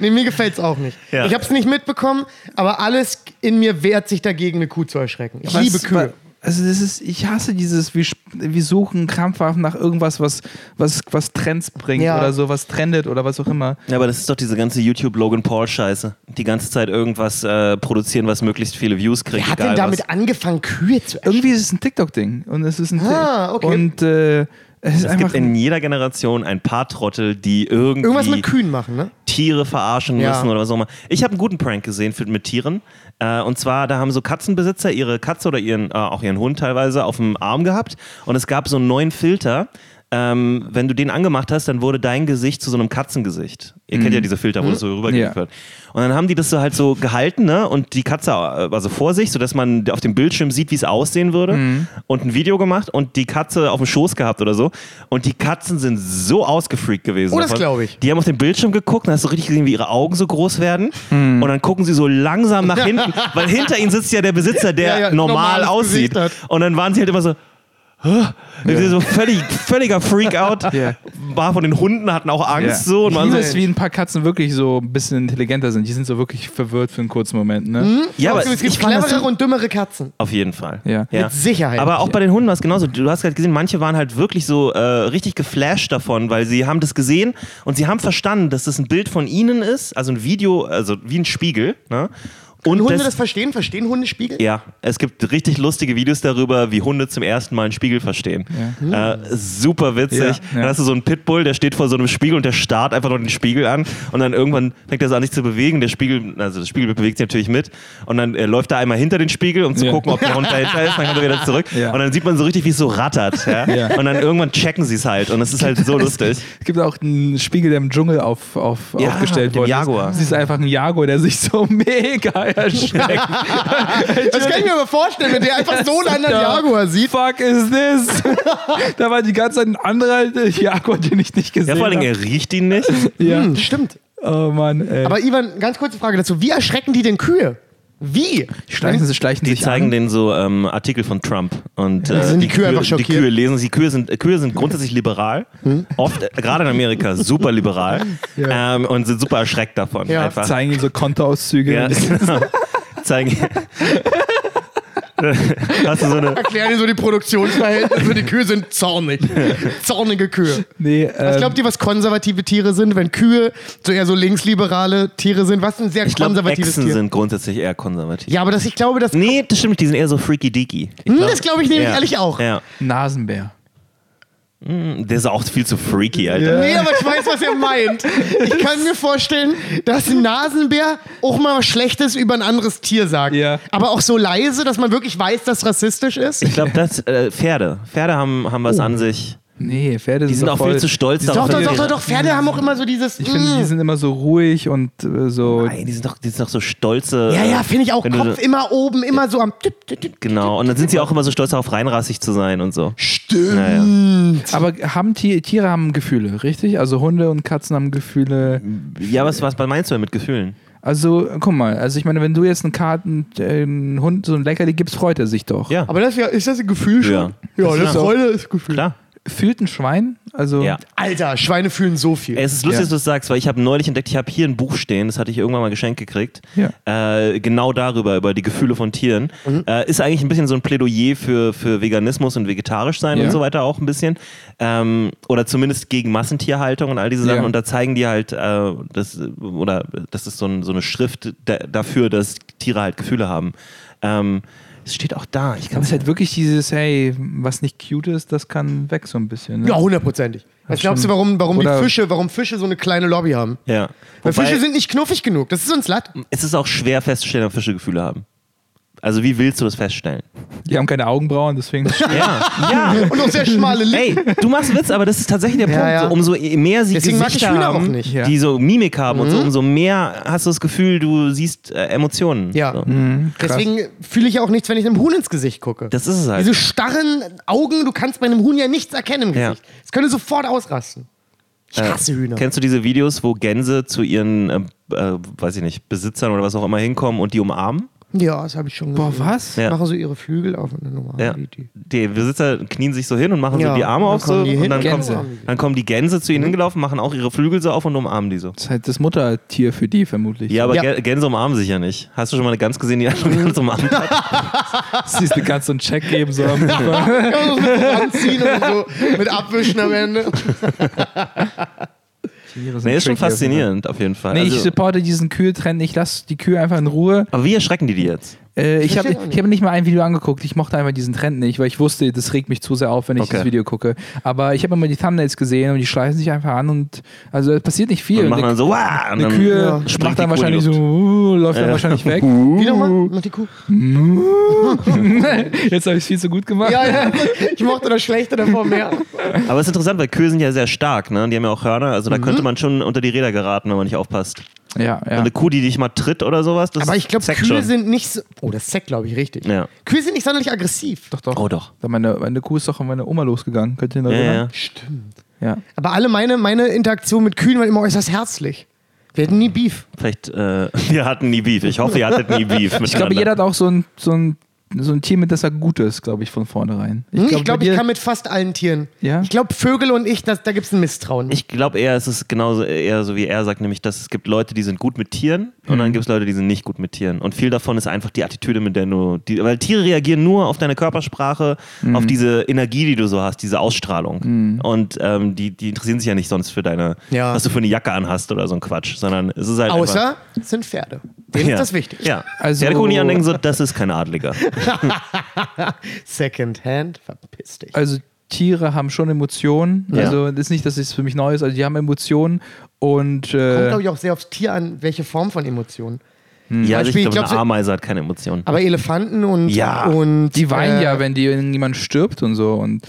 Nee, mir gefällt es auch nicht.
Ja.
Ich habe es nicht mitbekommen, aber alles in mir wehrt sich dagegen, eine Kuh zu erschrecken. Ich liebe Kühe.
Also das ist, ich hasse dieses, wir, wir suchen krampfhaft nach irgendwas, was, was, was Trends bringt
Ja.
oder so, was trendet oder was auch immer.
Ja, aber das ist doch diese ganze YouTube-Logan Paul-Scheiße. Die ganze Zeit irgendwas äh, produzieren, was möglichst viele Views kriegt.
Wer hat
egal
denn damit
was.
angefangen, Kühe zu erschrecken?
Irgendwie ist es ein TikTok-Ding. Und es ist ein
Ah, okay.
Und äh, es ist
Es gibt in jeder Generation ein paar Trottel, die irgendwie
Irgendwas mit Kühen machen, ne?
Tiere verarschen
Ja.
müssen oder was auch immer. Ich habe einen guten Prank gesehen für, mit Tieren. Äh, und zwar, da haben so Katzenbesitzer ihre Katze oder ihren, äh, auch ihren Hund teilweise auf dem Arm gehabt. Und es gab so einen neuen Filter. Ähm, wenn du den angemacht hast, dann wurde dein Gesicht zu so einem Katzengesicht. Ihr kennt ja diese Filter, wo das so rübergelegt
Ja.
wird. Und dann haben die das so halt so gehalten, ne? Und die Katze äh, also vor sich, sodass man auf dem Bildschirm sieht, wie es aussehen würde. Und ein Video gemacht und die Katze auf dem Schoß gehabt oder so. Und die Katzen sind so ausgefreakt gewesen.
Oh, das
davon.
glaub ich.
Die haben auf den Bildschirm geguckt, dann hast du richtig gesehen, wie ihre Augen so groß werden. Und dann gucken sie so langsam nach [LAUGHS] hinten, weil hinter ihnen sitzt ja der Besitzer, der
Ja, ja,
normal aussieht. Und dann waren sie halt immer so. "Hä?" So völlig, völliger Freakout.
Ja.
War von den Hunden, hatten auch Angst
Ja.
so. Und
liebe
so
es, wie ein paar Katzen wirklich so ein bisschen intelligenter sind. Die sind so wirklich verwirrt für einen kurzen Moment. Ne?
ja, aber
es gibt
ich
cleverere
so,
und dümmere Katzen.
auf jeden Fall.
Ja.
Mit Sicherheit.
Aber auch bei den Hunden war es genauso. Du hast gerade gesehen, manche waren halt wirklich so äh, richtig geflasht davon, weil sie haben das gesehen und sie haben verstanden, dass das ein Bild von ihnen ist, also ein Video, also wie ein Spiegel. Ne? Und
Können Hunde
das-
das verstehen? Verstehen Hunde Spiegel?
Ja, es gibt richtig lustige Videos darüber, wie Hunde zum ersten Mal einen Spiegel verstehen. Äh, super witzig.
Ja, ja.
Dann hast du so einen Pitbull, der steht vor so einem Spiegel und der starrt einfach nur den Spiegel an und dann irgendwann fängt er so an, sich zu bewegen. Der Spiegel, also das Spiegel bewegt sich natürlich mit und dann äh, läuft er einmal hinter den Spiegel, um zu
Ja.
gucken, ob der Hund dahinter ist. Dann kommt er wieder zurück
Ja.
und dann sieht man so richtig, wie es so rattert. Ja?
Ja.
Und dann irgendwann checken sie es halt und es ist halt so lustig.
Es gibt auch einen Spiegel, der im Dschungel auf, auf,
Ja,
aufgestellt
mit dem
wurde.
Jaguar.
Es ist einfach ein Jaguar, der sich so [LAUGHS] mega erschreckt. [LAUGHS]
Das kann ich mir aber vorstellen, wenn der einfach so einen anderen Jaguar sieht.
Fuck is this? [LAUGHS] da war die ganze Zeit ein anderer Jaguar, den ich nicht
Ja,
gesehen
vor allem,
habe.
er riecht ihn nicht.
Ja.
Hm, stimmt.
Oh Mann, ey.
Aber Ivan, ganz kurze Frage dazu. Wie erschrecken die denn Kühe? Wie?
schleichen sie schleichen
Die
sich
zeigen
an.
denen so ähm, Artikel von Trump und äh,
sind die Kühe einfach
die? Kühe lesen. Die Kühe sind, Kühe sind grundsätzlich liberal, oft äh, gerade in Amerika super liberal ähm, und sind super erschreckt davon.
Ja.
Einfach.
zeigen ihnen so Kontoauszüge.
Ja, [LAUGHS] genau. zeigen. [LAUGHS] Hast du so eine. [LAUGHS]
Erklären die so die Produktionsverhältnisse. Die Kühe sind zornig. [LAUGHS] Zornige Kühe.
Nee,
Was
ähm,
glaubt ihr, was konservative Tiere sind, wenn Kühe so eher so linksliberale Tiere sind? Was ein sehr
Ich
konservatives
Echsen
Tier?
sind grundsätzlich eher konservativ.
Ja, aber das, ich glaube, das,
Nee, das stimmt nicht. Die sind eher so freaky deaky. Ich
Hm, das glaube ich nämlich
ja.
ehrlich auch.
Ja.
Nasenbär.
Der ist auch viel zu freaky, Alter.
Nee, aber ich weiß, was er meint. Ich kann mir vorstellen, dass ein Nasenbär auch mal was Schlechtes über ein anderes Tier sagt.
Ja.
Aber auch so leise, dass man wirklich weiß, dass es rassistisch ist.
Ich glaube, das äh, Pferde. Pferde haben, haben was an sich.
Nee, Pferde
Die sind auch
voll,
viel zu stolz
Doch,
darauf.
doch, doch,
sie-
doch, doch, Pferde haben auch immer so dieses.
Ich finde,
mm.
die sind immer so ruhig und äh, so.
Nein, die sind doch, die sind doch so stolze.
ja, ja, finde ich auch. Kopf immer oben, immer so am. Tipp, tipp, tipp.
Genau, und dann sind sie auch immer so stolz darauf, reinrassig zu sein und so.
Stimmt.
Naja.
Aber haben Tiere, Tiere haben Gefühle, richtig? Also Hunde und Katzen haben Gefühle.
Ja, was, was meinst du denn mit Gefühlen?
Also, guck mal, also ich meine, wenn du jetzt einen Karten, äh, einen Hund so ein Leckerli gibst, freut er sich doch.
Ja,
Aber das ist, ja, ist das ein Gefühl schon?
Ja.
Ja,
Das
das,
ist
Freude ist Gefühl.
klar.
Fühlt ein Schwein? Also,
Ja.
Alter, Schweine fühlen so viel.
Es ist lustig,
Ja.
dass du das sagst, weil ich habe neulich entdeckt, ich habe hier ein Buch stehen, das hatte ich irgendwann mal geschenkt gekriegt.
Ja.
Äh, genau darüber, über die Gefühle von Tieren. Äh, ist eigentlich ein bisschen so ein Plädoyer für, für Veganismus und vegetarisch sein
Ja.
und so weiter auch ein bisschen. Ähm, oder zumindest gegen Massentierhaltung und all diese Sachen.
Ja.
Und da zeigen die halt, äh, das, oder das ist so, ein, so eine Schrift da, dafür, dass Tiere halt Gefühle haben. Ähm, es steht auch da. Ich kann
ist halt wirklich dieses, hey, was nicht cute ist, das kann weg so ein bisschen. Ne?
Ja, hundertprozentig. Was glaubst du, warum, warum die Fische, warum Fische so eine kleine Lobby haben?
ja.
Weil
Wobei-
Fische sind nicht knuffig genug. Das ist uns Latt.
es ist auch schwer festzustellen, ob Fische Gefühle haben. Also wie willst du das feststellen?
Die haben keine Augenbrauen, deswegen.
Ja, ja. [LAUGHS]
Und auch sehr schmale Lippen.
Ey, du machst Witz, aber das ist tatsächlich der
Ja,
Punkt.
ja.
So, umso mehr sie
Deswegen mag ich
Gesichter
Hühner auch
haben,
nicht.
Ja.
die so Mimik haben und so, umso mehr hast du das Gefühl, du siehst äh, Emotionen.
Ja.
So.
Deswegen fühle ich ja auch nichts, wenn ich einem Huhn ins Gesicht gucke.
Das ist es halt.
Diese starren Augen, du kannst bei einem Huhn ja nichts erkennen im
Ja.
Gesicht. Es könnte sofort ausrasten. Ich hasse Hühner.
Kennst du diese Videos, wo Gänse zu ihren, äh, äh, weiß ich nicht, Besitzern oder was auch immer hinkommen und die umarmen?
Ja, das habe ich schon
Boah,
gesehen.
was?
Ja.
Machen so ihre Flügel auf und dann umarmen
Ja.
die die.
Die Besitzer knien sich so hin und machen
Ja,
so die Arme auf so
hin
und dann,
Gänse.
dann kommen die Gänse zu ihnen hingelaufen, machen auch ihre Flügel so auf und umarmen die so.
Das ist halt das Muttertier für die vermutlich.
Ja, aber
Ja.
Gä- Gänse umarmen sich ja nicht. Hast du schon mal eine Gans gesehen, die andere Gans umarmt hat? [LAUGHS]
Siehst du, kannst so einen Check geben, so am [LAUGHS]
anziehen und so mit abwischen am Ende. [LAUGHS]
Tiere sind
Nee, ist schon faszinierend auf jeden Fall.
Nee, ich
Also-
supporte diesen Kühltrend. Ich lasse die Kühe einfach in Ruhe.
aber wie erschrecken die die jetzt?
Äh, ich habe ich hab nicht mal ein Video angeguckt. Ich mochte einfach diesen Trend nicht, weil ich wusste, das regt mich zu sehr auf, wenn ich
Okay.
das Video gucke. Aber ich habe immer die Thumbnails gesehen und die schleichen sich einfach an und also es passiert nicht viel.
Und
Und
machen
eine,
dann so, wow, und
eine
dann
Kühe
Ja.
macht dann wahrscheinlich so, uh, läuft dann wahrscheinlich weg. [LAUGHS]
Wie nochmal? Mach die Kuh. [LAUGHS]
Jetzt habe ich es viel zu gut gemacht.
Ja, ja. Ich mochte das Schlechte davor mehr.
Aber es ist interessant, weil Kühe sind ja sehr stark, ne? Die haben ja auch Hörner, also
Mhm.
da könnte man schon unter die Räder geraten, wenn man nicht aufpasst.
Ja. ja.
Eine Kuh, die dich mal tritt oder sowas, das
Aber ich glaube, Kühe
schon.
sind nicht so. Oh, das zeigt, glaube ich, richtig.
Ja.
Kühe sind nicht sonderlich aggressiv.
Doch, doch.
Oh doch.
Meine, meine Kuh ist doch an meine Oma losgegangen. Könnt ihr noch
Ja, ja.
Stimmt.
Ja.
Aber alle meine, meine Interaktionen mit Kühen waren immer äußerst herzlich. Wir hatten nie Beef.
Vielleicht, äh, [LAUGHS] wir hatten nie Beef. Ich hoffe, ihr hattet nie Beef. [LAUGHS]
Ich glaube, jeder hat auch so ein, so ein, so ein Tier, mit das er gut ist, glaube ich, von vornherein.
Hm, Ich
glaub,
glaube,
bei
ich
dir-
kann mit fast allen Tieren.
Ja?
Ich glaube, Vögel und ich, das, da gibt es ein Misstrauen.
Ich glaube eher, es ist genauso eher so wie er sagt, nämlich, dass es gibt Leute, die sind gut mit Tieren und dann gibt es Leute, die sind nicht gut mit Tieren. Und viel davon ist einfach die Attitüde, mit der du, die, weil Tiere reagieren nur auf deine Körpersprache, auf diese Energie, die du so hast, diese Ausstrahlung. Und ähm, die, die interessieren sich ja nicht sonst für deine,
Ja.
was du für eine Jacke anhast oder so ein Quatsch, sondern es ist halt einfach,
Außer es sind Pferde. Denen
ja.
ist das wichtig.
Ja.
Also-
Pferde gucken die an denken so, das ist kein Adliger. [LAUGHS]
Second Hand, verpiss dich.
Also Tiere haben schon Emotionen.
Ja.
Also ist nicht, dass es für mich neu ist. Also die haben Emotionen und
Kommt,
äh,
glaube ich, auch sehr aufs Tier an, welche Form von Emotionen.
Ja, also
Beispiel,
ich
ich
glaube,
glaub,
eine Ameise hat keine Emotionen.
Aber Elefanten und.
Ja.
und
die weinen
äh,
ja, wenn die irgendjemand stirbt und so. Und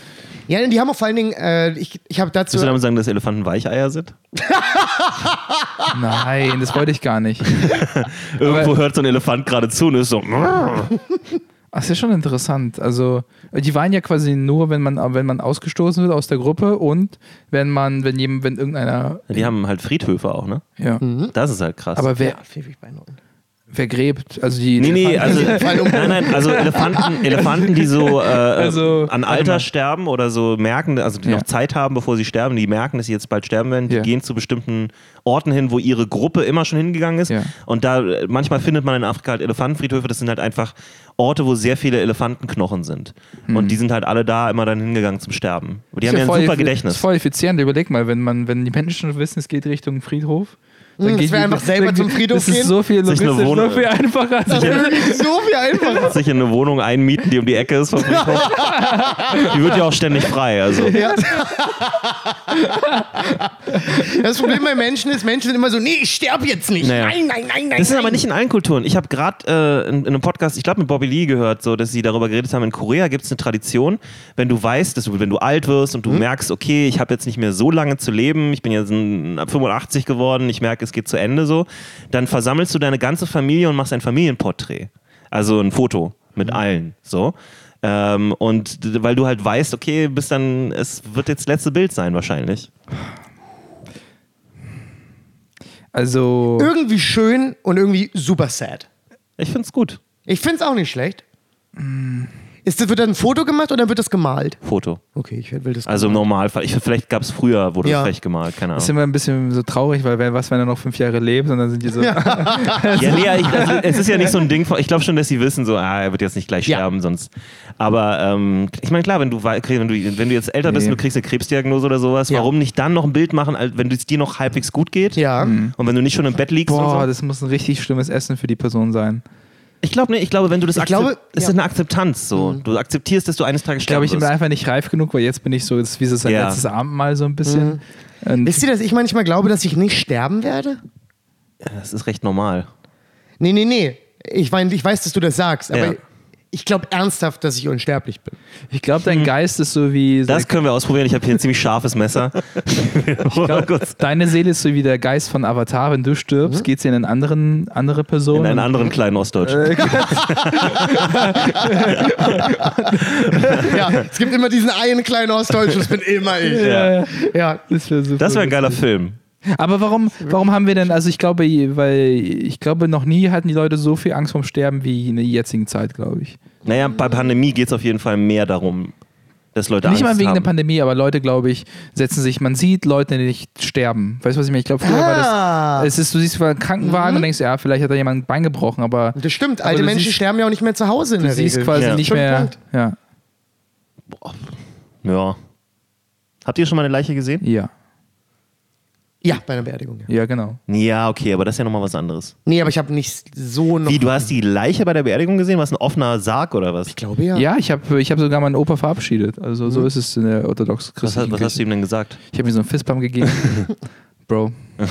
Ja, die haben auch vor allen Dingen. Äh, ich ich habe dazu.
Willst du damit sagen, dass Elefanten Weicheier sind? [LAUGHS]
nein, das wollte ich gar nicht. [LAUGHS]
Irgendwo hört so ein Elefant gerade zu und ist so. [LAUGHS]
Ach, das ist schon interessant. Also, die weinen ja quasi nur, wenn man, wenn man ausgestoßen wird aus der Gruppe und wenn man, wenn jemand, wenn irgendeiner.
Die haben halt Friedhöfe auch, ne?
Ja.
Das ist halt krass.
Aber wer,
Ja, pfiffig bei Neun.
wer gräbt? Also die.
Nee, nee, also, [LAUGHS]
Elefanten-
nein, nein, also Elefanten, [LAUGHS] Elefanten, die so äh,
Also,
an Alter sterben oder so merken, also die
Ja.
noch Zeit haben, bevor sie sterben, die merken, dass sie jetzt bald sterben werden, die
Ja.
gehen zu bestimmten Orten hin, wo ihre Gruppe immer schon hingegangen ist.
Ja.
Und da äh, manchmal findet man in Afrika halt Elefantenfriedhöfe, das sind halt einfach Orte, wo sehr viele Elefantenknochen sind. Und die sind halt alle da immer dann hingegangen zum Sterben. Und die haben ja ein
voll
super Gedächtnis.
Ist voll effizient. Überleg mal, wenn man, wenn die Menschen wissen, es geht Richtung Friedhof, Dann
das
geht
wäre
die-
einfach selber zum Friedhof
Das ist
gehen.
so viel
Sich eine
logistisch,
Wohnung-
so viel einfacher.
Das wirklich [LAUGHS] so viel einfacher.
Sich in eine Wohnung einmieten, die um die Ecke ist vom Friedhof. Die wird ja auch ständig frei. Also.
Ja. [LAUGHS] Das Problem bei Menschen ist, Menschen sind immer so, nee, ich sterbe jetzt nicht.
Naja.
Nein, nein, nein, nein.
Das ist aber nicht in allen Kulturen. Ich habe gerade äh, in, in einem Podcast, ich glaube mit Bobby Lee gehört, so, dass sie darüber geredet haben, in Korea gibt es eine Tradition, wenn du weißt, dass du, wenn du alt wirst und du merkst, okay, ich habe jetzt nicht mehr so lange zu leben, ich bin jetzt ein, 85 geworden, ich merke, es geht zu Ende so, dann versammelst du deine ganze Familie und machst ein Familienporträt. Also ein Foto mit allen. So. Ähm, und weil du halt weißt, okay, bis dann, es wird jetzt das letzte Bild sein wahrscheinlich.
Also,
Irgendwie schön und irgendwie super sad.
Ich find's gut.
Ich finde es auch nicht schlecht. Ist das, wird dann ein Foto gemacht oder wird das gemalt?
Foto.
Okay, ich will das
Also im Normalfall. Ich, vielleicht gab es früher, wurde
Ja.
das vielleicht gemalt, keine
ist
Ahnung.
immer ein bisschen so traurig, weil wenn, was, wenn er noch fünf Jahre lebt und dann sind die so.
Ja, [LAUGHS] nee, ich, also, es ist ja nicht so ein Ding, von, ich glaube schon, dass sie wissen, so, ah, er wird jetzt nicht gleich
Ja.
sterben, sonst. Aber ähm, ich meine, klar, wenn du, wenn, du, wenn du jetzt älter bist
Nee.
und du kriegst eine Krebsdiagnose oder sowas,
Ja.
warum nicht dann noch ein Bild machen, wenn es dir noch halbwegs gut geht?
Ja.
Und wenn du nicht schon im Bett liegst
Boah,
und so.
das muss ein richtig schlimmes Essen für die Person sein.
Ich glaube, nee, ich glaube, wenn du das
Ich glaube,
akzept- es
ja.
ist eine Akzeptanz so. Du akzeptierst, dass du eines Tages
Ich glaube, ich bin einfach nicht reif genug, weil jetzt bin ich so, ist wie so sein
Ja.
letztes Abendmahl so ein bisschen. Und
Wisst ihr, dass ich manchmal glaube, dass ich nicht sterben werde?
Das ist recht normal.
Nee, nee, nee. Ich, mein, ich weiß, dass du das sagst, aber
Ja.
Ich glaube ernsthaft, dass ich unsterblich bin.
ich glaube, dein Geist ist so wie.
Das können wir ausprobieren. Ich habe hier ein ziemlich scharfes Messer. [LAUGHS] Kurz
Deine Seele ist so wie der Geist von Avatar. Wenn du stirbst, geht sie in eine anderen, andere Person.
in einen anderen kleinen Ostdeutsch. [LAUGHS]
ja, es gibt immer diesen einen kleinen Ostdeutschen, das bin immer ich.
ja, ja.
Ja.
Das wäre super.
Das wäre ein geiler Film.
Aber warum, warum haben wir denn, also ich glaube, weil ich glaube, noch nie hatten die Leute so viel Angst vorm Sterben wie in der jetzigen Zeit, glaube ich.
Naja, bei Pandemie geht es auf jeden Fall mehr darum, dass Leute
Nicht
Angst
mal wegen
haben.
der Pandemie, aber Leute, glaube ich, setzen sich, man sieht Leute nicht sterben. Weißt du, was ich meine? Ich glaube, früher
Ah.
war das, es ist, du siehst einen Krankenwagen und denkst, ja, vielleicht hat da jemand ein Bein gebrochen, aber
Das stimmt,
Aber
alte Menschen
siehst-
sterben ja auch nicht mehr zu Hause in
du
der
siehst
Regel.
quasi
Ja.
nicht mehr.
Punkt.
Ja,
Ja. Habt ihr schon mal eine Leiche gesehen?
ja,
Ja, bei einer Beerdigung. Ja.
ja, genau.
Ja, okay, aber das ist ja nochmal was anderes.
Nee, aber ich habe nicht so noch.
Wie, du hast die Leiche bei der Beerdigung gesehen? Was ein offener Sarg oder was?
Ich glaube ja.
Ja, ich habe ich hab sogar meinen Opa verabschiedet. Also so ist es in der orthodox
Was, hast-
christlichen
was hast du ihm denn gesagt?
Ich habe mir so einen Fistbump gegeben. [LAUGHS] Bro. [LAUGHS]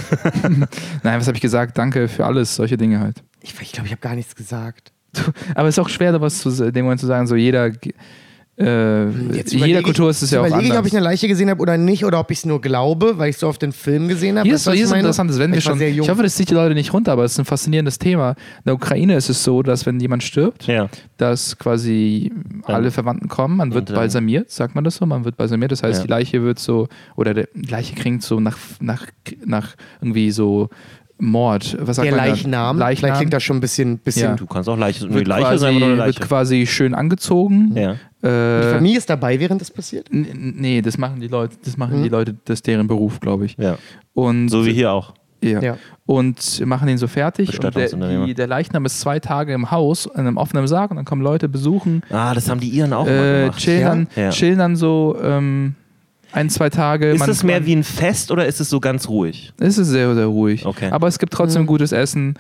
Nein, was habe ich gesagt? Danke für alles, solche Dinge halt.
Ich, ich glaube, ich habe gar nichts gesagt. [LAUGHS]
Aber es ist auch schwer, da was zu in dem Moment zu sagen, so jeder, äh,
überlege
jeder Kultur ist es ja auch
überlege
anders.
ich, ob ich eine Leiche gesehen habe oder nicht, oder ob ich es nur glaube, weil ich so oft den Film gesehen habe.
hier ist, hier
ich
ist
meine?
interessant, das wenn wir schon. Ich hoffe, das zieht die Leute nicht runter, aber es ist ein faszinierendes Thema. In der Ukraine ist es so, dass wenn jemand stirbt,
Ja.
dass quasi alle Verwandten kommen, man wird
Und, äh,
balsamiert, sagt man das so, man wird balsamiert, das heißt,
Ja.
die Leiche wird so, oder der- die Leiche klingt so nach, nach, nach irgendwie so Mord. Was sagt
der
man da?
Leichnam.
Leichnam.
Vielleicht klingt das schon ein bisschen. bisschen
Ja.
Du kannst auch Leiche,
wird,
Leiche
quasi,
sein oder eine
wird
Leiche.
quasi schön angezogen.
Ja.
Die
Äh,
Familie ist dabei, während das passiert?
nee, das machen die Leute, das machen die Leute, das ist deren Beruf, glaube ich.
ja.
Und
So wie hier auch.
Ja.
Ja.
Und machen den so fertig. Und der, die, der Leichnam ist zwei Tage im Haus, in einem offenen Sarg und dann kommen Leute besuchen,
Ah, das haben die Iren auch
äh,
gemacht.
chillen,
Ja.
chillen dann so ähm, ein, zwei Tage.
Ist
Man-
das mehr
man-
wie ein Fest oder ist es so ganz ruhig?
Es ist sehr, sehr ruhig.
Okay.
Aber es gibt trotzdem gutes Essen.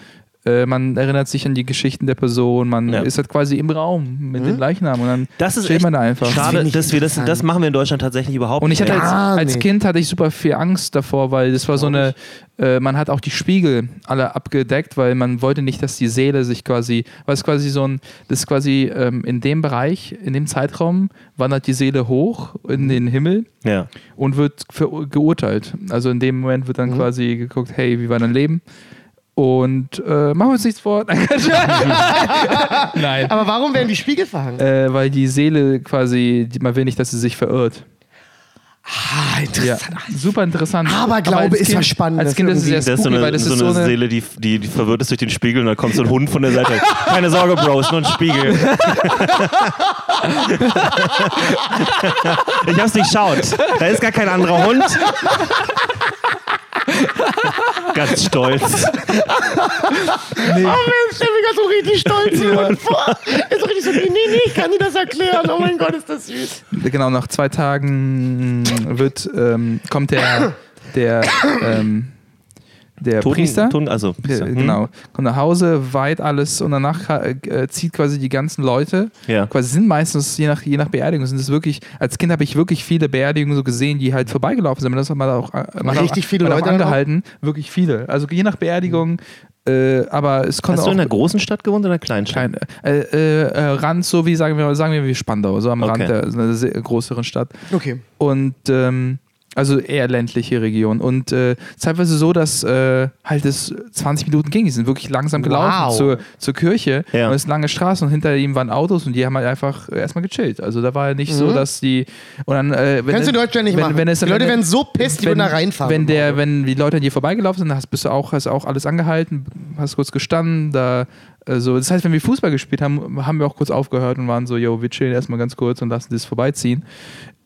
Äh, man erinnert sich an die Geschichten der Person. Man
Ja.
ist halt quasi im Raum mit dem Leichnam und dann
Das ist echt
man da einfach.
schade, dass wir das, das machen wir in Deutschland tatsächlich überhaupt
Und ich hatte
nicht.
als, als
nicht.
Kind hatte ich super viel Angst davor, weil das war so eine, äh, man hat auch die Spiegel alle abgedeckt, weil man wollte nicht, dass die Seele sich quasi, weil es quasi so ein, das ist quasi ähm, in dem Bereich, in dem Zeitraum wandert die Seele hoch in den Himmel
Ja.
und wird für, geurteilt. Also in dem Moment wird dann
Mhm.
quasi geguckt, hey, wie war dein Leben? Und äh, machen wir uns nichts vor. [LAUGHS] Nein.
Aber warum werden die Spiegel verhangen?
Äh, weil die Seele quasi, die, man will nicht, dass sie sich verirrt.
ah,
Ja,
interessant.
super interessant.
Aber Glaube ist
kind,
was Spannendes
Als Kind ist es sehr
irgendwie.
Das ist so
spooky,
eine,
weil das
so
ist so
eine
eine.
Seele, die, die, die verwirrt ist durch den Spiegel und dann kommt so ein Hund von der Seite. Keine Sorge, Bro, ist nur ein Spiegel. [LAUGHS] ich hab's nicht schaut. Da ist gar kein anderer Hund. [LAUGHS] Ganz stolz.
Oh Mensch, mir gerade so richtig stolz jemand vor. Ist so richtig so, nee, nee, nee, ich kann dir das erklären. Oh mein Gott, ist das süß.
Genau, nach zwei Tagen wird, ähm, kommt der, der, ähm, der
Toten-
Priester.
Toten- also,
Der,
Priester. Hm?
genau. Kommt nach Hause, weiht alles und danach äh, zieht quasi die ganzen Leute.
Ja.
Quasi sind meistens, je nach, je nach Beerdigung, sind es wirklich, als Kind habe ich wirklich viele Beerdigungen so gesehen, die halt vorbeigelaufen sind. Das hat man auch, äh, man
Richtig
auch,
viele Leute
auch
dann auch?
angehalten. Wirklich viele. Also je nach Beerdigung, äh, aber es konnte
Hast du
auch
in einer großen Stadt gewohnt oder einer kleinen Stadt?
klein, äh, äh, äh, Rand, so wie sagen wir, sagen wir wie Spandau, so am
Okay.
Rand der einer sehr größeren Stadt.
Okay.
Und ähm, also eher ländliche Region. Und äh, teilweise so, dass äh, halt es 20 Minuten ging. Die sind wirklich langsam gelaufen
Wow.
zur, zur Kirche.
Ja.
Und es ist lange Straße und hinter ihm waren Autos und die haben halt einfach erstmal gechillt. Also da war ja nicht so, dass die. Und dann, äh, wenn
Mhm. Kannst du Deutschland nicht
wenn,
machen.
Wenn es,
Die Leute
wenn,
werden so pisst, die würden da reinfahren.
Wenn, der, wenn die Leute an dir vorbeigelaufen sind, hast, bist du auch, hast auch alles angehalten, hast kurz gestanden, da. äh, So, das heißt, wenn wir Fußball gespielt haben, haben wir auch kurz aufgehört und waren so, yo, wir chillen erstmal ganz kurz und lassen das vorbeiziehen.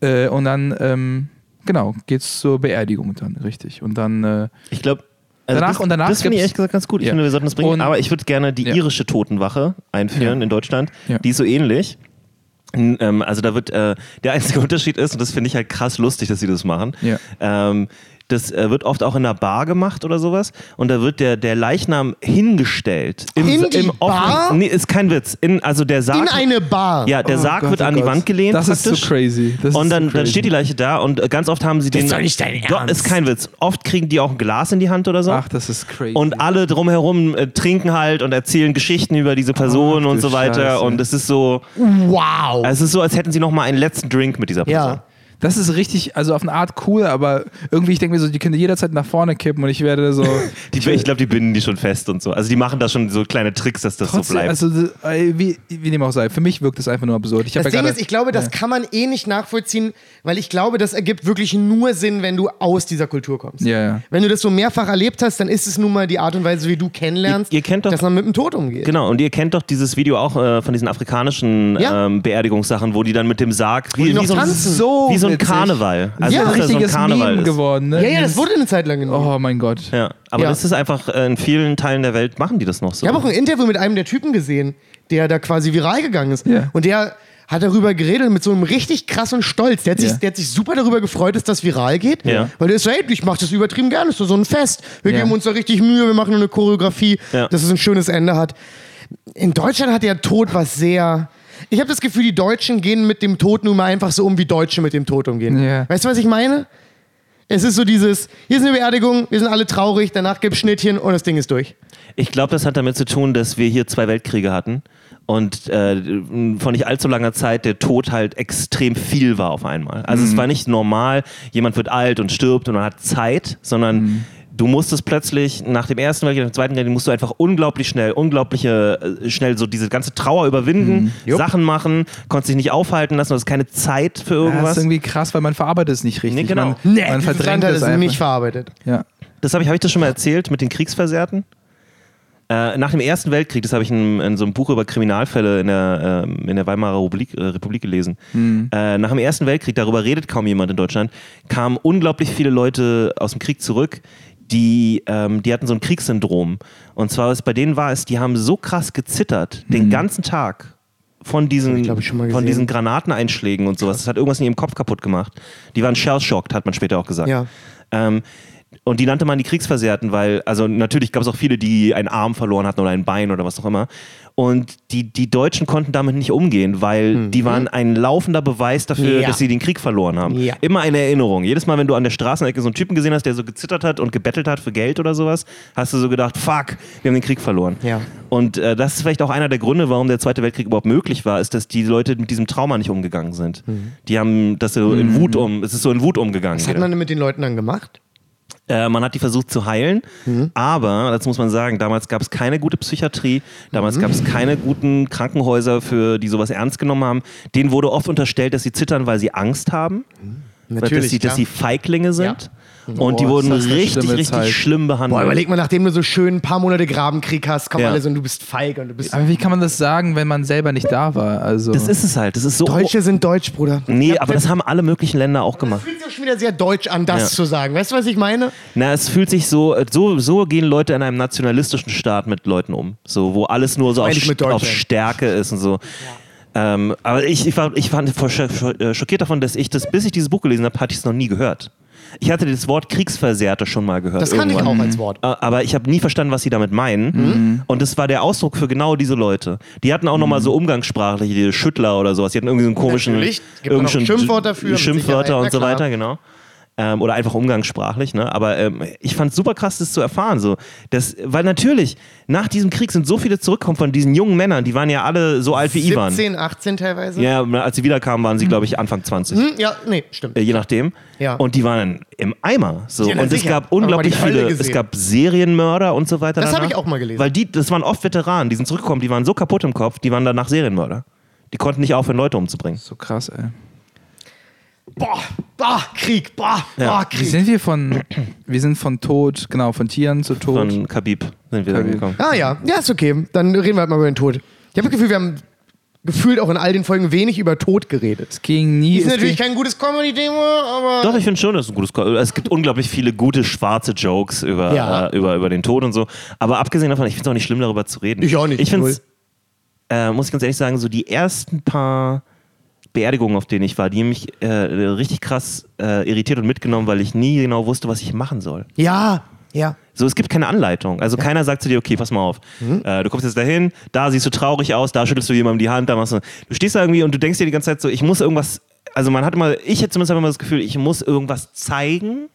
Äh, und dann, ähm, genau, geht's zur Beerdigung dann, richtig. Und dann, äh,
Ich glaube.
Danach-
das,
und danach
Das finde ich ehrlich gesagt ganz gut. Ich
Ja.
finde, wir sollten das bringen.
Und-
aber ich würde gerne die
Ja.
irische Totenwache einführen
Ja.
in Deutschland. Die ist so ähnlich. Ähm, also da wird äh, der einzige [LAUGHS] Unterschied ist, und das finde ich halt krass lustig, dass sie das machen.
Ja.
Ähm, das äh, wird oft auch in einer Bar gemacht oder sowas. Und da wird der, der Leichnam hingestellt. Im,
In die Bar?
Nee, ist kein Witz. In, also der Sarg.
In eine Bar.
ja, der
Oh
Sarg
Gott,
wird
oh
an die
Gott.
Wand gelehnt.
Das ist so
praktisch.
crazy. Das
und dann,
so
dann
crazy.
steht die Leiche da und äh, ganz oft haben sie den.
ist doch nicht dein
Doch,
Ernst.
ist kein Witz. Oft kriegen die auch ein Glas in die Hand oder so.
Ach, das ist crazy.
Und alle drumherum äh, trinken halt und erzählen Geschichten über diese Person
Ach,
und so weiter.
Scheiße.
Und es ist so,
Wow.
es ist so, als hätten sie noch mal einen letzten Drink mit dieser Person.
ja.
Das ist richtig, also auf eine Art cool, aber irgendwie, ich denke mir so, die können jederzeit nach vorne kippen und ich werde so. [LAUGHS]
Die, ich glaube, die binden die schon fest und so. Also die machen da schon so kleine Tricks, dass das so
Trotzdem,
bleibt.
also äh, wie, wie dem auch sei, für mich wirkt es einfach nur absurd. Ich
Das
ja
Ding
gerade-
ist, ich glaube, das kann man eh nicht nachvollziehen, weil ich glaube, das ergibt wirklich nur Sinn, wenn du aus dieser Kultur kommst.
Ja, ja.
Wenn du das so mehrfach erlebt hast, dann ist es nun mal die Art und Weise, wie du kennenlernst,
Ihr- ihr kennt doch-
dass man mit dem Tod umgeht.
Genau, und ihr kennt doch dieses Video auch äh, von diesen afrikanischen
Ja.
ähm, Beerdigungssachen, wo die dann mit dem Sarg, wie,
noch
wie, so ein,
tanzen.
so
wie so ein
witzig.
Karneval. Also
Ja,
dass
ein
da so ein
richtiges
Karneval
Meme
ist.
geworden, ne?
Ja, ja, das wurde eine Zeit lang genommen.
Oh mein Gott.
Ja, aber
Ja.
das ist einfach, äh, in vielen Teilen der Welt machen die das noch so.
Ich habe auch ein Interview mit einem der Typen gesehen, der da quasi viral gegangen ist.
Ja.
Und der hat darüber geredet mit so einem richtig krassen Stolz. Der hat, sich,
Ja.
der hat sich super darüber gefreut, dass das viral geht.
Ja.
Weil der ist so, hey, ich mache das übertrieben gerne. Das ist so ein Fest. Wir
Ja.
geben uns da richtig Mühe, wir machen eine Choreografie, dass es ein schönes Ende hat. In Deutschland hat der Tod was sehr. Ich habe das Gefühl, die Deutschen gehen mit dem Tod nun mal einfach so um, wie Deutsche mit dem Tod umgehen.
Ja.
Weißt du, was ich meine? Es ist so dieses, hier ist eine Beerdigung, wir sind alle traurig, danach gibt's Schnittchen und das Ding ist durch.
Ich glaube, das hat damit zu tun, dass wir hier zwei Weltkriege hatten und äh, von nicht allzu langer Zeit der Tod halt extrem viel war auf einmal. Also
Mhm.
es war nicht normal, jemand wird alt und stirbt und man hat Zeit, sondern
Mhm.
Du musstest plötzlich nach dem ersten Weltkrieg, nach dem zweiten Weltkrieg, musst du einfach unglaublich schnell, unglaubliche äh, schnell so diese ganze Trauer überwinden,
Mhm.
Sachen machen, konntest dich nicht aufhalten lassen, du hast keine Zeit für
Ja, das
irgendwas.
ist irgendwie krass, weil man verarbeitet es nicht richtig.
Nee, genau.
Man,
Nee,
man verdrängt es einfach.
nicht verarbeitet.
ja.
Das habe ich, hab ich das schon mal erzählt mit den Kriegsversehrten? Äh, nach dem Ersten Weltkrieg, das habe ich in, in so einem Buch über Kriminalfälle in der, ähm, in der Weimarer Republik, äh, Republik gelesen. Äh, nach dem Ersten Weltkrieg, darüber redet kaum jemand in Deutschland, kamen unglaublich viele Leute aus dem Krieg zurück, die, ähm, die hatten so ein Kriegssyndrom. Und zwar, was bei denen war es, die haben so krass gezittert, den ganzen Tag von diesen, von diesen Granateneinschlägen und sowas. Das hat irgendwas in ihrem Kopf kaputt gemacht. Die waren shell-shocked, hat man später auch gesagt.
Ja.
Ähm, und die nannte man die Kriegsversehrten, weil, also natürlich gab es auch viele, die einen Arm verloren hatten oder ein Bein oder was auch immer. Und die, die Deutschen konnten damit nicht umgehen, weil die waren ein laufender Beweis dafür,
Mhm. Ja.
dass sie den Krieg verloren haben.
Ja.
Immer eine Erinnerung. Jedes Mal, wenn du an der Straßenecke so einen Typen gesehen hast, der so gezittert hat und gebettelt hat für Geld oder sowas, hast du so gedacht, fuck, wir haben den Krieg verloren.
Ja.
Und äh, das ist vielleicht auch einer der Gründe, warum der Zweite Weltkrieg überhaupt möglich war, ist, dass die Leute mit diesem Trauma nicht umgegangen sind. Die haben das so in Wut um, es ist so in Wut umgegangen.
Was hat man denn mit den Leuten dann gemacht?
Äh, man hat die versucht zu heilen, aber, das muss man sagen, damals gab es keine gute Psychiatrie, damals gab es keine guten Krankenhäuser, für die sowas ernst genommen haben. Denen wurde oft unterstellt, dass sie zittern, weil sie Angst haben.
Natürlich,
dass, sie, dass sie Feiglinge sind. Und
Boah,
die wurden richtig, richtig
Zeit.
schlimm behandelt.
Boah, überleg mal, nachdem du so schön ein paar Monate Grabenkrieg hast, kommen
Ja.
alle so und du bist feig und du bist.
Aber wie kann man das sagen, wenn man selber nicht da war? Also,
das ist es halt. Das ist so.
Deutsche sind deutsch, Bruder.
nee,
Ja,
aber das haben alle möglichen Länder auch gemacht.
fühlt sich auch schon wieder sehr deutsch an, das
Ja.
zu sagen. Weißt du, was ich meine?
Na, es fühlt sich so, so, so gehen Leute in einem nationalistischen Staat mit Leuten um. So, wo alles nur so auf, auf. Stärke ist und so. Ähm, aber ich, ich, war, ich war äh, schockiert davon, dass ich das, bis ich dieses Buch gelesen habe, hatte ich es noch nie gehört. Ich hatte das Wort Kriegsversehrte schon mal gehört.
Das kann ich auch als Wort.
Äh, Aber ich habe nie verstanden, was sie damit meinen.
Mhm.
Und das war der Ausdruck für genau diese Leute. Die hatten auch nochmal so umgangssprachliche Schüttler oder sowas. Die hatten irgendwie so einen komischen.
Natürlich. Gibt Schimpfwort dafür,
Schimpfwörter und so weiter, genau. Ähm, oder einfach umgangssprachlich, ne? Aber ähm, ich fand es super krass, das zu erfahren. So. Das, weil natürlich, nach diesem Krieg sind so viele zurückgekommen von diesen jungen Männern, die waren ja alle so alt wie Ivan.
17, 18 teilweise.
Ja, als sie wiederkamen, waren sie, glaube ich, Anfang 20.
Hm, ja nee, stimmt.
Äh, je nachdem.
Ja.
Und die waren im Eimer. So.
Ja,
und es
sicher.
gab
Aber mal
unglaublich viele,
gesehen.
es gab Serienmörder und so weiter.
Das habe ich auch mal gelesen.
Weil die, das waren oft Veteranen, die sind zurückgekommen, die waren so kaputt im Kopf, die waren danach Serienmörder. Die konnten nicht aufhören, Leute umzubringen.
So krass, ey.
Boah, boah, Krieg, boah, boah,
Wie
Krieg.
sind wir von, wir sind von Tod, genau, von Tieren zu Tod.
Von Khabib sind wir
Khabib.
gekommen.
Ah ja, ja, ist okay. Dann reden wir halt mal über den Tod. Ich habe das Gefühl, wir haben gefühlt auch in all den Folgen wenig über Tod geredet.
es ging nie.
Ist
es
natürlich kein gutes Comedy-Thema, aber.
Doch, ich finde schon, das ist ein gutes Ko- Es gibt unglaublich viele gute schwarze Jokes über,
Ja.
äh, über, über den Tod und so. Aber abgesehen davon, ich finde es auch nicht schlimm, darüber zu reden.
Ich auch nicht,
Ich finde äh, muss ich ganz ehrlich sagen, so die ersten paar Beerdigungen, auf denen ich war, die haben mich äh, richtig krass äh, irritiert und mitgenommen, weil ich nie genau wusste, was ich machen soll.
Ja, ja.
So, es gibt keine Anleitung. Also keiner sagt zu dir, okay, pass mal auf.
Mhm.
Äh, du kommst jetzt dahin, da siehst du traurig aus, da schüttelst du jemandem die Hand, da machst du. Du stehst da irgendwie und du denkst dir die ganze Zeit so, ich muss irgendwas. Also man hat immer, ich hätte zumindest immer das Gefühl, ich muss irgendwas zeigen.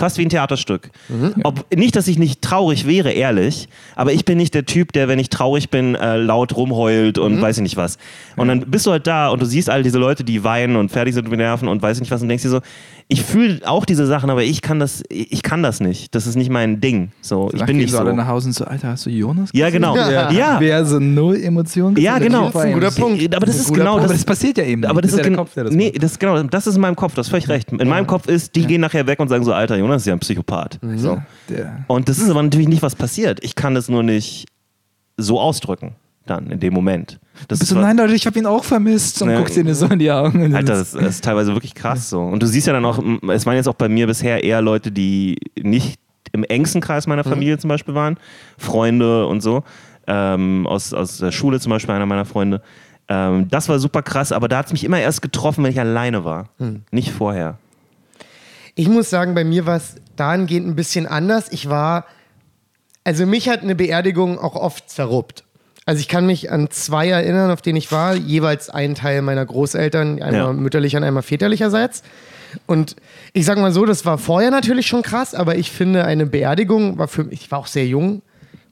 Fast wie ein Theaterstück.
Mhm.
Ob, nicht, dass ich nicht traurig wäre, ehrlich, aber ich bin nicht der Typ, der, wenn ich traurig bin, äh, laut rumheult und
Mhm.
weiß ich nicht was. Und dann bist du halt da und du siehst all diese Leute, die weinen und fertig sind mit Nerven und weiß ich nicht was und denkst dir so, ich fühle auch diese Sachen, aber ich kann das, ich kann das nicht. Das ist nicht mein Ding. So, ich
Danach
bin
gehen
nicht
so alle nach Hause und so, Alter, hast du Jonas
Ja, genau.
Ja.
Ja,
Wer so null Emotionen
ja genau.
der war
ein guter
ja-
Punkt.
Aber das ist genau
Punkt.
Aber
das.
das passiert ja eben.
Aber das
ist
ist,
ja Kopf, der das
nee,
macht.
das genau, das ist in meinem Kopf, du hast völlig recht. In meinem Kopf ist, die gehen nachher weg und sagen so, Alter, Jonas ist ja ein Psychopath. So.
Der,
Und das ist aber natürlich nicht, was passiert. Ich kann das nur nicht so ausdrücken, dann in dem Moment. Das
bist
wa-
nein, Leute, ich hab ihn auch vermisst und
Ja.
guckst dir so in die Augen.
Alter,
das-
das, ist teilweise wirklich krass so. Und du siehst ja dann auch, es waren jetzt auch bei mir bisher eher Leute, die nicht im engsten Kreis meiner Familie zum Beispiel waren, Freunde und so, ähm, aus, aus der Schule zum Beispiel einer meiner Freunde. Ähm, das war super krass, aber da hat es mich immer erst getroffen, wenn ich alleine war. Nicht vorher.
Ich muss sagen, bei mir war es dahingehend ein bisschen anders. Ich war, also mich hat eine Beerdigung auch oft zerruppt. Also ich kann mich an zwei erinnern, auf denen ich war, jeweils ein Teil meiner Großeltern, einmal
Ja.
mütterlicher und einmal väterlicherseits. Und ich sage mal so, das war vorher natürlich schon krass, aber ich finde, eine Beerdigung war für mich, ich war auch sehr jung.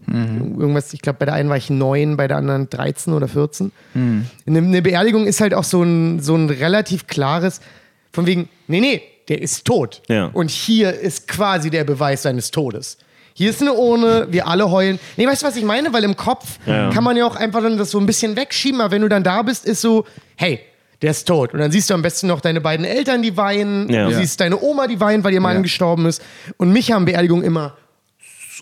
Irgendwas, ich glaube, bei der einen war ich neun, bei der anderen 13 oder 14. Eine, eine Beerdigung ist halt auch so ein, so ein relativ klares, von wegen, nee, nee, der ist tot.
Ja.
Und hier ist quasi der Beweis seines Todes. Hier ist eine Urne, wir alle heulen. Nee, weißt du, was ich meine? Weil im Kopf
Ja.
kann man ja auch einfach dann das so ein bisschen wegschieben, aber wenn du dann da bist, ist so, hey, der ist tot. Und dann siehst du am besten noch deine beiden Eltern, die weinen.
Ja.
Du siehst deine Oma, die weint, weil ihr Mann
Ja.
gestorben ist. Und mich haben Beerdigungen immer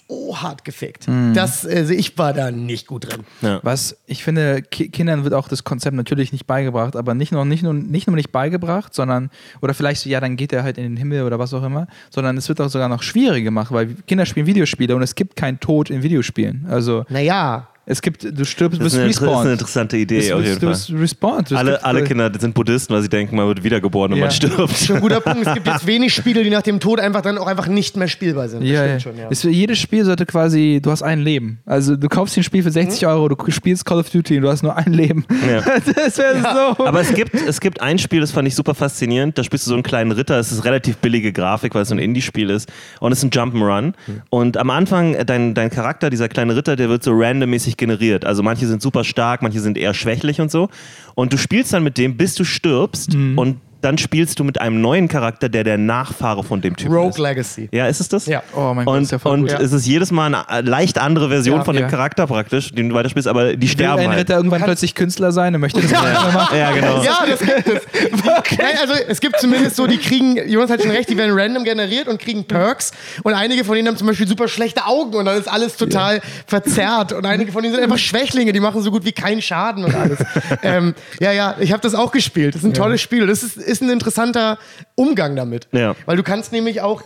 so hart gefickt. Das, also ich war da nicht gut drin.
Ja.
Was ich finde, Ki Kindern wird auch das Konzept natürlich nicht beigebracht, aber nicht nur, nicht, nur, nicht nur nicht beigebracht, sondern, oder vielleicht so, ja, dann geht er halt in den Himmel oder was auch immer, sondern es wird auch sogar noch schwieriger gemacht, weil Kinder spielen Videospiele und es gibt keinen Tod in Videospielen. Also
Naja,
es gibt, du stirbst,
Das
bist
ist eine, das ist eine
respawned.
interessante Idee
Du
auf
bist,
jeden
du
Fall.
bist respawned. Es
Alle,
gibt-
alle Kinder sind Buddhisten, weil sie denken, man wird wiedergeboren und
Ja.
man stirbt.
schon ein guter Punkt. Es gibt jetzt [LAUGHS] wenig Spiele, die nach dem Tod einfach dann auch einfach nicht mehr spielbar sind. Das
Ja, ja.
stimmt schon, ja.
Es, jedes Spiel sollte quasi, du hast ein Leben. Also du kaufst dir ein Spiel für 60
Mhm.
Euro, du spielst Call of Duty und du hast nur ein Leben.
Ja. [LAUGHS]
Das wäre so.
Aber es gibt, es gibt ein Spiel, das fand ich super faszinierend. Da spielst du so einen kleinen Ritter. Es ist relativ billige Grafik, weil es so ein Indie-Spiel ist. Und es ist ein Jump'n'Run. Und am Anfang, äh, dein, dein Charakter, dieser kleine Ritter, der wird so randommäßig generiert. Also manche sind super stark, manche sind eher schwächlich und so. Und du spielst dann mit dem, bis du stirbst. Und dann spielst du mit einem neuen Charakter, der der Nachfahre von dem Typ
Rogue
ist.
Legacy.
Ja, ist es das?
Ja.
Oh mein Gott,
Und,
ist ja voll
und
gut.
es ist jedes Mal eine äh, leicht andere Version
Ja.
von dem
Ja.
Charakter praktisch, den du weiterspielst, aber die
Will
sterben
ein
halt.
Ritter irgendwann plötzlich Künstler sein und möchte das nicht mehr machen?
Ja, genau.
Ja, das gibt es. [LAUGHS] Nein, also es gibt zumindest so, die kriegen, Jonas hat schon recht, die werden random generiert und kriegen Perks und einige von denen haben zum Beispiel super schlechte Augen und dann ist alles total verzerrt und einige von denen sind einfach Schwächlinge, die machen so gut wie keinen Schaden und alles. [LAUGHS] ähm, ja, ja, ich habe das auch gespielt. Das ist ein tolles Spiel. Das ist, ist ein interessanter Umgang damit.
Ja.
Weil du kannst nämlich auch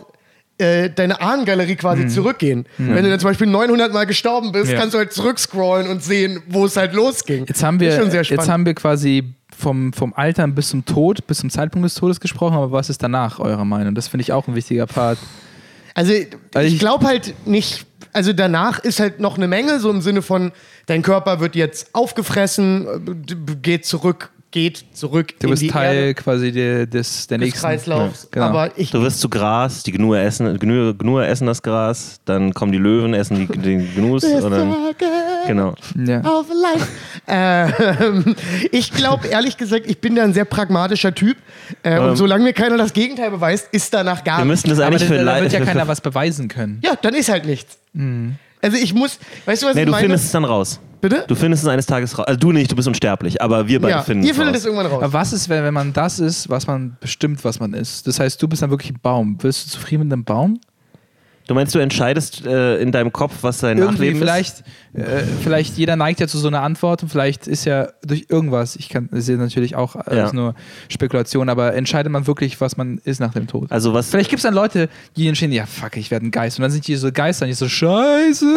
äh, deine Ahnengalerie quasi zurückgehen. Wenn du dann zum Beispiel 900 Mal gestorben bist,
Ja.
kannst du halt zurückscrollen und sehen, wo es halt losging.
Jetzt haben wir,
ist schon sehr spannend.
jetzt haben wir quasi vom, vom Altern bis zum Tod, bis zum Zeitpunkt des Todes gesprochen, aber was ist danach eurer Meinung? Das finde ich auch ein wichtiger Part.
Also,
Also
ich
ich-
glaube halt nicht, also danach ist halt noch eine Menge, so im Sinne von, dein Körper wird jetzt aufgefressen, äh, geht zurück, geht zurück
Du
in
bist
die
Teil
Erde
quasi der, des, der
des
nächsten.
Kreislaufs.
genau.
Aber ich,
Du wirst zu Gras, die Gnur essen, Gnur, Gnur essen das Gras, dann kommen die Löwen, essen die, den Gnus. Und dann, genau.
Ja.
Auf life. Ähm, ich glaube, ehrlich gesagt, ich bin da ein sehr pragmatischer Typ. Äh,
Ähm,
und solange mir keiner das Gegenteil beweist, ist danach gar
Wir müssten das
Aber
eigentlich
da,
für
da wird ja keiner was beweisen können.
Ja, dann ist halt nichts.
Mhm.
Also ich muss, weißt du, was
Nee,
ich
du
meine?
findest es dann raus.
Bitte?
Du findest es eines Tages raus. Also du nicht, du bist unsterblich, aber wir beide
ja,
finden
ihr
es
findet
raus.
es irgendwann raus.
Aber was ist, wenn, wenn man das ist, was man bestimmt, was man ist? Das heißt, du bist dann wirklich ein Baum. Wirst du zufrieden mit einem Baum?
Du meinst, du entscheidest äh, in deinem Kopf, was dein
Irgendwie
Nachleben
vielleicht, äh, vielleicht jeder neigt ja zu so einer Antwort und vielleicht ist ja durch irgendwas, ich kann ist natürlich auch alles
Ja.
nur Spekulation, aber entscheidet man wirklich, was man ist nach dem Tod?
ist? Also was,
Vielleicht gibt es dann Leute, die entscheiden, ja fuck, ich werde ein Geist. Und dann sind die so Geister und ich so, scheiße. [LAUGHS]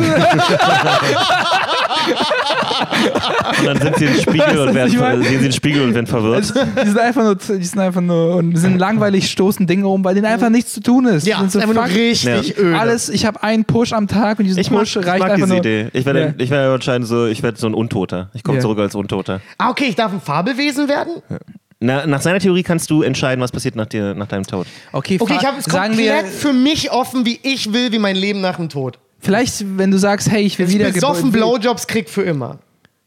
und dann sind sie im Spiegel und werden, sehen sie den Spiegel und werden verwirrt.
Also, die sind einfach nur, die sind einfach nur und sind langweilig, stoßen Dinge um, weil denen einfach nichts zu tun ist.
ja,
sind so,
ist einfach nur richtig
Ja.
öde.
Alles, ich habe einen Push am Tag und diesen
Ich mag,
Push
ich
reicht
mag
einfach
diese
nur.
Idee. Ich werde,
Ja.
ich werde wahrscheinlich so, ich werde so ein Untoter. Ich komme
Ja.
zurück als Untoter.
Ah, okay, ich darf ein Fabelwesen werden?
Na, nach seiner Theorie kannst du entscheiden, was passiert nach, dir, nach deinem Tod.
Okay,
Okay, ich habe es
sagen wir,
komplett für mich offen, wie ich will, wie mein Leben nach dem Tod.
vielleicht, wenn du sagst, hey, ich will
Ich
wieder
besoffen Blowjobs krieg für immer.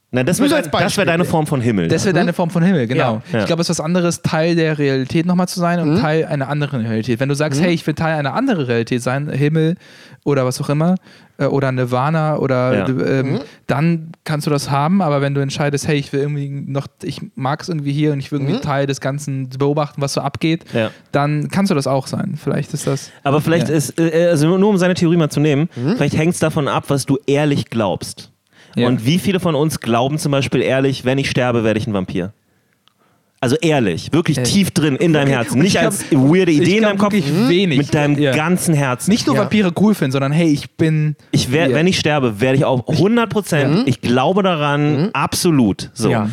Nein, das wäre wär deine Form von Himmel.
Das wäre deine Form von Himmel, genau.
Ja.
Ja.
Ich glaube, es ist was anderes, Teil der Realität nochmal zu sein und Teil einer anderen Realität. Wenn du sagst, hey, ich will Teil einer anderen Realität sein, Himmel oder was auch immer, äh, oder Nirvana oder
Ja.
ähm, dann kannst du das haben, aber wenn du entscheidest, hey, ich will irgendwie noch, ich mag es irgendwie hier und ich will irgendwie Teil des Ganzen beobachten, was so abgeht,
Ja.
dann kannst du das auch sein. Vielleicht ist das.
Aber vielleicht
Ja.
ist, äh, also nur um seine Theorie mal zu nehmen, vielleicht hängt es davon ab, was du ehrlich glaubst.
Ja.
Und wie viele von uns glauben zum Beispiel ehrlich, wenn ich sterbe, werde ich ein Vampir? Also ehrlich, wirklich
Äh,
tief drin in deinem Herzen. Nicht
ich glaub-
als weirde
ich
Idee in deinem Kopf,
wenig.
mit deinem
Ja.
ganzen Herzen.
Nicht nur
Ja.
Vampire cool finden, sondern hey, ich bin.
Ich wär. Wenn ich sterbe, werde ich auch 100 Prozent, ich glaube daran, absolut. So.
Ja.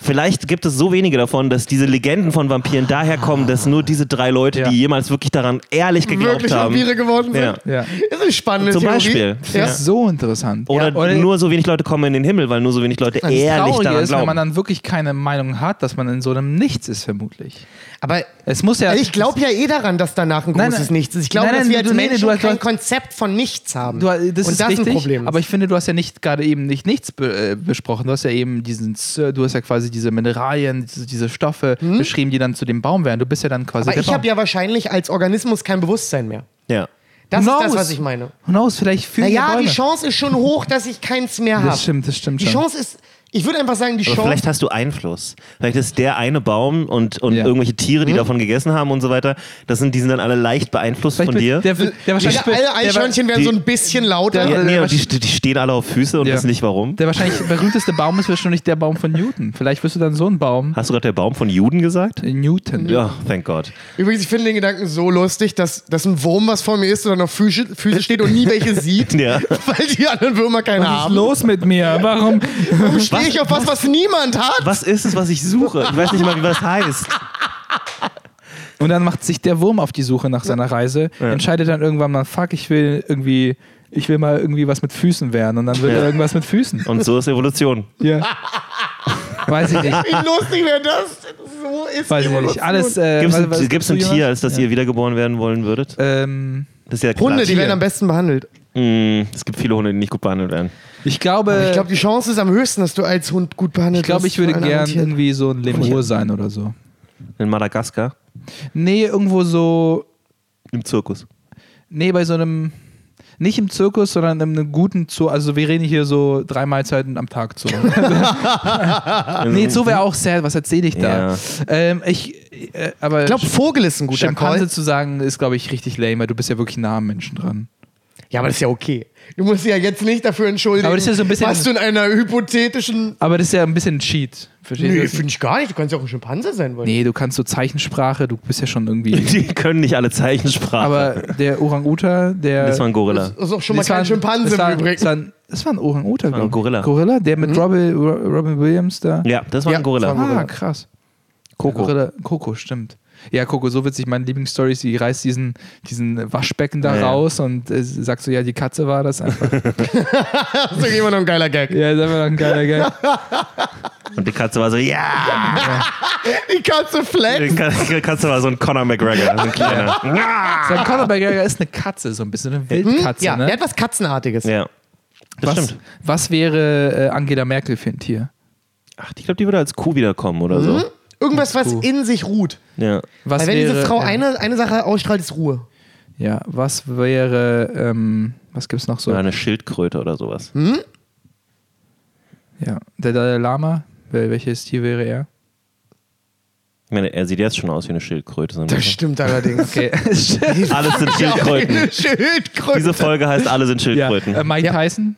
Vielleicht gibt es so wenige davon, dass diese Legenden von Vampiren daher kommen, dass nur diese drei Leute,
Ja.
die jemals wirklich daran ehrlich geglaubt
Wirklich
haben.
Vampire geworden sind.
Ja.
Ja.
Das ist eine spannende
Zum
Theorie.
Beispiel.
Das
Ja.
ist so interessant.
Oder,
Ja,
nur so wenig Leute kommen in den Himmel, weil nur so wenig Leute
Das
ehrlich daran
ist, wenn
glauben.
man dann wirklich keine Meinung hat, dass man in so einem Nichts ist, vermutlich.
Aber
Es muss ja.
ich glaube ja eh daran, dass danach ein
Nein,
großes
nein.
Nichts ist. Ich glaube,
Nein, nein,
dass wir als Menschen
du hast-
kein Konzept von Nichts haben.
Du, das
Und
ist
das
richtig,
ein Problem.
aber ich finde, du hast ja nicht gerade eben nicht nichts be äh, besprochen. Du hast ja eben diesen, du hast ja quasi diese Mineralien, diese, diese Stoffe beschrieben, die dann zu dem Baum werden. Du bist ja dann quasi
Hm? aber ich habe ja wahrscheinlich als Organismus kein Bewusstsein mehr.
ja.
Das
Who
ist das,
knows?
was ich meine.
Who knows, vielleicht fühlen
Naja,
Bäume.
die Chance ist schon hoch, dass ich keins mehr habe.
Das stimmt, das stimmt
Die
schon.
Chance ist, ich würde einfach sagen, die
Aber
Chance.
vielleicht hast du Einfluss. Vielleicht ist der eine Baum und, und
Ja.
irgendwelche Tiere, die davon gegessen haben und so weiter, das sind, die sind dann alle leicht beeinflusst
Vielleicht
von dir.
Der, der, der wahrscheinlich,
Alle
der,
Eichhörnchen werden
die-
so ein bisschen lauter.
ja,
der-
nee,
der-
und die, die stehen alle auf Füße und
Ja.
wissen nicht warum.
der wahrscheinlich berühmteste Baum ist wahrscheinlich der Baum von Newton. Vielleicht wirst du dann so ein Baum.
Hast du gerade der Baum von Juden gesagt?
Newton.
Ja, thank God.
Übrigens, ich finde den Gedanken so lustig, dass, dass ein Wurm, was vor mir ist, oder auf Füße, Füße steht und nie welche sieht, [LAUGHS]
Ja.
weil die anderen Würmer keine
Was ist
haben.
los mit mir? Warum? [LAUGHS]
Stehe ich auf was, was niemand hat?
Was ist es, was ich suche? Ich weiß nicht mal, wie das heißt. [LAUGHS]
Und dann macht sich der Wurm auf die Suche nach seiner Reise, entscheidet dann irgendwann mal, fuck, ich will irgendwie, ich will mal irgendwie was mit Füßen werden. Und dann will
Ja.
er irgendwas mit Füßen.
Und so ist Evolution.
Ja. [LAUGHS] Weiß ich nicht.
Wie lustig wäre das? So ist
Weiß ich nicht.
Evolution.
Alles. Äh,
Gibt es
was-
ein,
was-
gibt's ein
du,
Tier, als das
Ja.
ihr wiedergeboren werden wollen würdet?
Ähm,
Das ist ja klar.
Hunde, die werden am besten behandelt.
Mm, es gibt viele Hunde, die nicht gut behandelt werden.
ich glaube,
Ich glaube, die Chance ist am höchsten, dass du als Hund gut behandelt
ich, glaube,
wirst
ich würde
von allen
gern
anderen Tieren.
irgendwie so ein Lemur sein oder so.
In Madagaskar,
Nee, irgendwo so.
im Zirkus.
Nee, bei so einem. Nicht im Zirkus, sondern in einem guten Zoo. Also wir reden hier so drei Mahlzeiten am Tag Zoo. [LAUGHS] [LAUGHS] nee, Zoo wäre auch sad. Was erzähle ich da?
Ja.
Ähm, ich, äh, aber
Ich glaube, Vogel ist ein guter
Schimpanse
Call.
zu sagen, ist, glaube ich, richtig lame, weil du bist ja wirklich nah am Menschen dran.
Ja, aber das ist ja okay. Du musst dich ja jetzt nicht dafür entschuldigen,
Aber das ist ja so ein bisschen-
was du in einer hypothetischen.
Aber das ist ja ein bisschen ein Cheat. Verstehst
Nee, finde ich gar nicht. Du kannst ja auch ein Schimpanse sein wollen.
Nee, du kannst so Zeichensprache, du bist ja schon irgendwie. [LAUGHS]
Die können nicht alle Zeichensprache.
Aber der Orang-Uta, der.
das war ein Gorilla.
Das ist auch schon mal kein
ein-
Schimpanse
das war,
im Übrigen.
Das war ein, das war ein Orang-Uta, glaub ich.
Gorilla.
Gorilla, der mit Robin, Ro- Robin Williams da.
ja, das war
Ja,
ein Gorilla.
das war ein
Ah,
Gorilla.
krass.
Coco.
Gorilla, Coco, stimmt. Ja, Coco, so witzig. Meine Lieblingsstory ist, die reißt diesen, diesen Waschbecken da
Ja, ja.
raus und äh, sagt so, ja, die Katze war das einfach. [LAUGHS]
Das ist immer noch ein geiler Gag.
ja, das war doch ein geiler Gag. [LAUGHS]
Und die Katze war so, ja!
Die Katze
Die
flex.
Ka- Katze war so ein Conor McGregor, so ein kleiner.
Sein Conor McGregor ist eine Katze, so ein bisschen eine Wildkatze,
Ja,
ne?
der hat was Katzenartiges.
Ja. Das
was,
stimmt.
was wäre äh, Angela Merkel für ein Tier?
Ach, ich glaube, die würde als Kuh wiederkommen oder so.
Irgendwas, was in sich ruht.
Ja.
Was
Weil wenn
wäre,
diese Frau eine, eine Sache ausstrahlt, ist Ruhe.
Ja, was wäre, ähm, was gibt's noch so?
Oder eine Schildkröte oder sowas.
Ja, der Dalai Lama, wel- welches Tier wäre er?
Ich meine, er sieht jetzt schon aus wie eine Schildkröte. So ein
Das
bisschen.
stimmt allerdings.
Okay, [LAUGHS]
Alles sind Schildkröten. [LAUGHS]
Eine Schildkröte.
Diese Folge heißt Alle sind
ja.
Schildkröten.
Äh, Mike
Ja.
Tyson?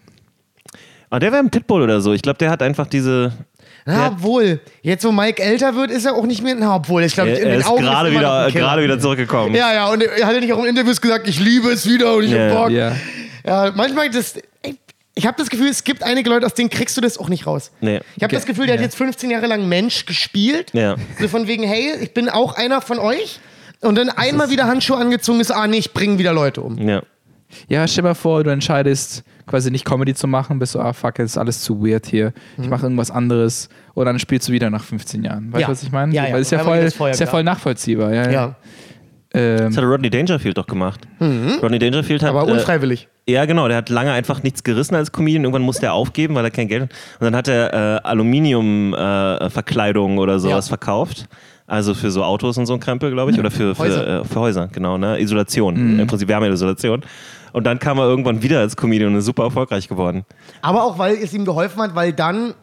Aber der wäre ein Pitbull oder so. Ich glaube, der hat einfach diese.
Na, obwohl, jetzt wo Mike älter wird, ist er auch nicht mehr. Na, obwohl, ich glaube,
Er,
in
er
den
ist
Augen
gerade wieder, gerade wieder zurückgekommen.
Ja, ja, und er hat ja nicht auch in Interviews gesagt, ich liebe es wieder und ich
Ja,
hab Bock.
Ja.
Ja, manchmal das. ey, Ich habe das Gefühl, es gibt einige Leute, aus denen kriegst du das auch nicht raus.
Nee.
Ich habe das Gefühl, der hat
Ja.
jetzt 15 Jahre lang Mensch gespielt.
Ja.
So von wegen, hey, ich bin auch einer von euch. Und dann einmal wieder Handschuhe angezogen ist, ah nee, ich bringe wieder Leute um.
Ja.
Ja, stell dir mal vor, du entscheidest quasi nicht Comedy zu machen, bist so, ah fuck, ist alles zu weird hier. Ich mache irgendwas anderes. Und dann spielst du wieder nach 15 Jahren. Weißt du,
Mhm. Ja.
was ich meine?
Ja, ja.
Weil ist ja voll, ist ja voll nachvollziehbar. Ja,
Ja,
Ähm,
Das hat Rodney Dangerfield doch gemacht. Rodney Dangerfield hat.
Mhm. aber
äh,
unfreiwillig.
Ja, genau. Der hat lange einfach nichts gerissen als Comedian. Irgendwann musste er aufgeben, weil er kein Geld hat. Und dann hat er äh, Aluminium-Verkleidung oder sowas
Ja.
verkauft. Also für so Autos und so ein Krempel, glaube ich. Oder für für
Häuser.
Äh, für Häuser genau. Ne? Isolation. Im Prinzip Wärmeisolation. Und dann kam er irgendwann wieder als Comedian und ist super erfolgreich geworden.
Aber auch, weil es ihm geholfen hat, weil dann.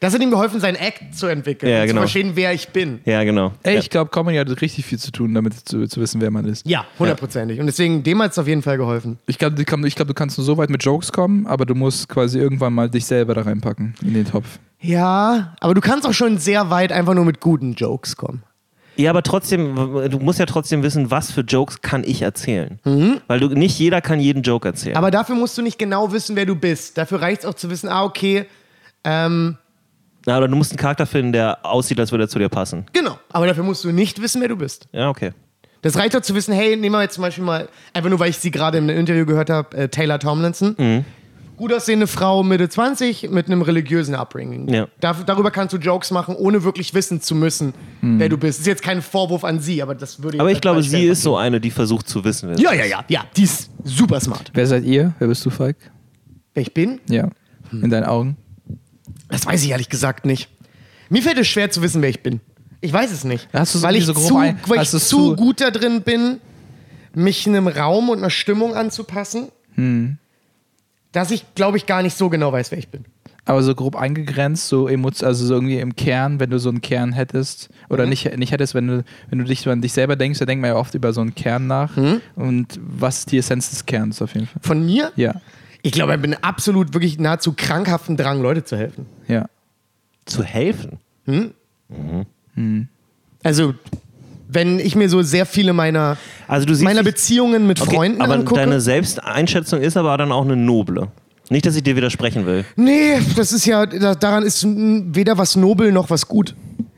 Das hat ihm geholfen, seinen Act zu entwickeln.
Ja,
und
genau.
Zu verstehen, wer ich bin.
Ja, genau.
ey,
ja.
ich glaube, Comedy hat richtig viel zu tun, damit zu, zu wissen, wer man ist.
Ja, hundertprozentig. Und deswegen, dem hat es auf jeden Fall geholfen.
Ich glaube, ich glaub, du kannst nur so weit mit Jokes kommen, aber du musst quasi irgendwann mal dich selber da reinpacken in den Topf.
Ja, aber du kannst auch schon sehr weit einfach nur mit guten Jokes kommen.
Ja, aber trotzdem, du musst ja trotzdem wissen, was für Jokes kann ich erzählen. Weil du, nicht jeder kann jeden Joke erzählen.
Aber dafür musst du nicht genau wissen, wer du bist. Dafür reicht es auch zu wissen, ah, okay, ähm,
Ja, aber du musst einen Charakter finden, der aussieht, als würde er zu dir passen.
genau. Aber dafür musst du nicht wissen, wer du bist.
Ja, okay.
Das reicht doch zu wissen, hey, nehmen wir jetzt zum Beispiel mal, einfach nur weil ich sie gerade im Interview gehört habe, äh, Taylor Tomlinson.
Mhm.
Gut aussehende Frau, Mitte 20, mit einem religiösen Upbringing.
Ja.
Dar darüber kannst du Jokes machen, ohne wirklich wissen zu müssen, wer du bist. Ist jetzt kein Vorwurf an sie, aber das würde
Mhm. Aber ich glaube,
als
sie ist so eine, die versucht zu wissen, wer sie
Ja, ja, ja, ja. Die ist super smart.
Wer seid ihr? Wer bist du, Falk?
Wer ich bin,
Ja.
Hm.
In deinen Augen?
das weiß ich ehrlich gesagt nicht. Mir fällt es schwer zu wissen, wer ich bin. Ich weiß es nicht.
Hast du so
weil ich,
grobe
zu,
Ein-
weil ich
hast
zu
zu-
gut da drin bin, mich einem Raum und einer Stimmung anzupassen,
Hm.
Dass ich, glaube ich, gar nicht so genau weiß, wer ich bin.
Aber so grob eingegrenzt, so emo- also so irgendwie im Kern, wenn du so einen Kern hättest, oder
Mhm.
nicht, nicht hättest, wenn du, wenn du dich so an dich selber denkst, da denkt man ja oft über so einen Kern nach.
Mhm.
Und was ist die Essenz des Kerns auf jeden Fall?
Von mir?
Ja.
Ich glaube, ich bin absolut wirklich nahezu krankhaften Drang, Leute zu helfen.
Ja.
zu helfen.
Also, wenn ich mir so sehr viele meiner,
Also du siehst
meiner
dich-
Beziehungen mit
Okay,
Freunden
aber
angucke.
deine Selbsteinschätzung ist aber dann auch eine noble. Nicht, dass ich dir widersprechen will.
nee, das ist ja, da, daran ist weder was nobel noch was gut.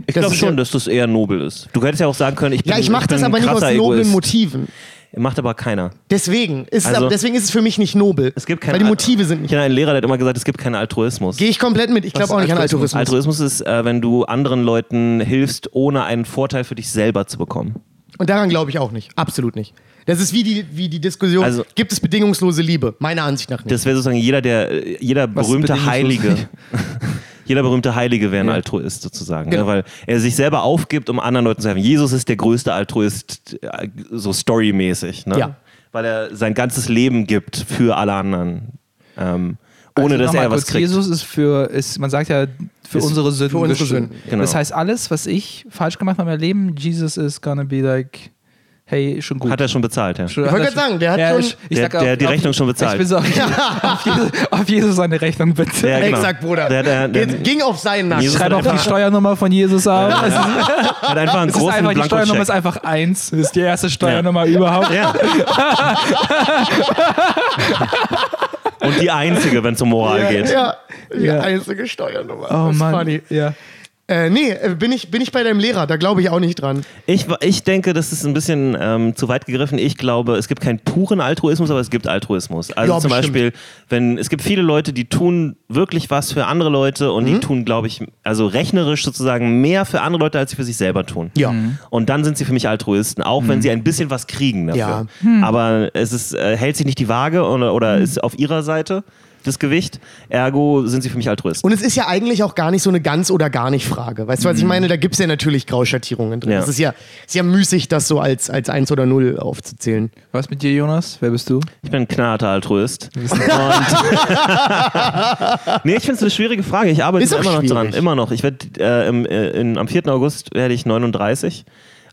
Ich glaube schon, dass das eher nobel ist. Du hättest ja auch sagen können, ich bin
Ja, ich mache das aber nicht aus noblen. Motiven.
Macht aber keiner.
Deswegen ist, es,
Also-
aber, deswegen ist es für mich nicht nobel.
Es gibt keinen
weil die Motive sind
Ich
nicht.
kenne einen Lehrer, der hat immer gesagt, es gibt keinen Altruismus.
Gehe ich komplett mit. Ich glaube auch
ist
nicht an
Altruismus?
Altruismus.
Ist, äh, wenn du anderen Leuten hilfst, ohne einen Vorteil für dich selber zu bekommen.
Und daran glaube ich auch nicht. Absolut nicht. Das ist wie die, wie die Diskussion,
Also-
gibt es bedingungslose Liebe? Meiner Ansicht nach nicht.
Das wäre sozusagen jeder, der, äh, jeder
Was
berühmte? Heilige. [LAUGHS] jeder berühmte Heilige wäre ein
Ja.
Altruist sozusagen.
Genau.
Ne? Weil er sich selber aufgibt, um anderen Leuten zu helfen. Jesus ist der größte Altruist, äh, so storymäßig. Ne?
Ja.
Weil er sein ganzes Leben gibt für alle anderen. Ähm, ohne
Also
dass er was kriegt.
Jesus ist für, ist, man sagt ja, für
Ist
unsere Sünden.
für unsere. Sünden,
genau.
Das heißt, alles, was ich falsch gemacht habe in meinem Leben, Jesus is gonna be like hey, schon gut.
Hat er schon bezahlt, ja.
Schon-
Ich wollte gerade sagen, der hat
Ja,
schon-
ich- ich
Der-
sag auf-
der hat die
auf-
Rechnung schon bezahlt.
Ich bin so [LAUGHS] auf, auf, Jesus, auf Jesus seine Rechnung bitte.
Ja, genau.
Exakt, Bruder.
Der, der, der,
Jetzt ging auf seinen Nacken.
Jesus
Schreib auch die Steuernummer von Jesus auf. Es ist, [LAUGHS]
hat einfach einen
es ist
großen
einfach, die Steuernummer ist einfach eins. Das ist die erste Steuernummer überhaupt.
Ja. Und die einzige, wenn es um Moral geht.
Ja, die
Ja.
einzige Steuernummer.
Oh
das ist
Mann.
funny.
Ja.
Äh, nee, äh, bin ich, bin ich bei deinem Lehrer, da glaube ich auch nicht dran.
Ich, ich denke, das ist ein bisschen ähm, zu weit gegriffen. Ich glaube, es gibt keinen puren Altruismus, aber es gibt Altruismus. Also
Ja,
zum
bestimmt.
Beispiel, wenn es gibt viele Leute, die tun wirklich was für andere Leute und
Mhm.
die tun, glaube ich, also rechnerisch sozusagen mehr für andere Leute, als sie für sich selber tun.
Ja.
Und dann sind sie für mich Altruisten, auch wenn sie ein bisschen was kriegen dafür.
Ja.
Aber es ist, äh, hält sich nicht die Waage oder, oder ist auf ihrer Seite das Gewicht. Ergo sind sie für mich Altruisten.
Und es ist ja eigentlich auch gar nicht so eine ganz oder gar nicht Frage. Weißt du, was ich meine? Da gibt es ja natürlich Grauschattierungen drin.
Ja.
Es ist ja, ist ja müßig, das so als, als 1 oder 0 aufzuzählen.
Was mit dir, Jonas? Wer bist du?
Ich bin ein knallharter Altruist. [LAUGHS] [LAUGHS] Nee, ich finde es eine schwierige Frage. Ich arbeite immer noch dran.
schwierig.
Immer noch. Ich werd, äh, im, äh, in, am 4. August werde ich 39.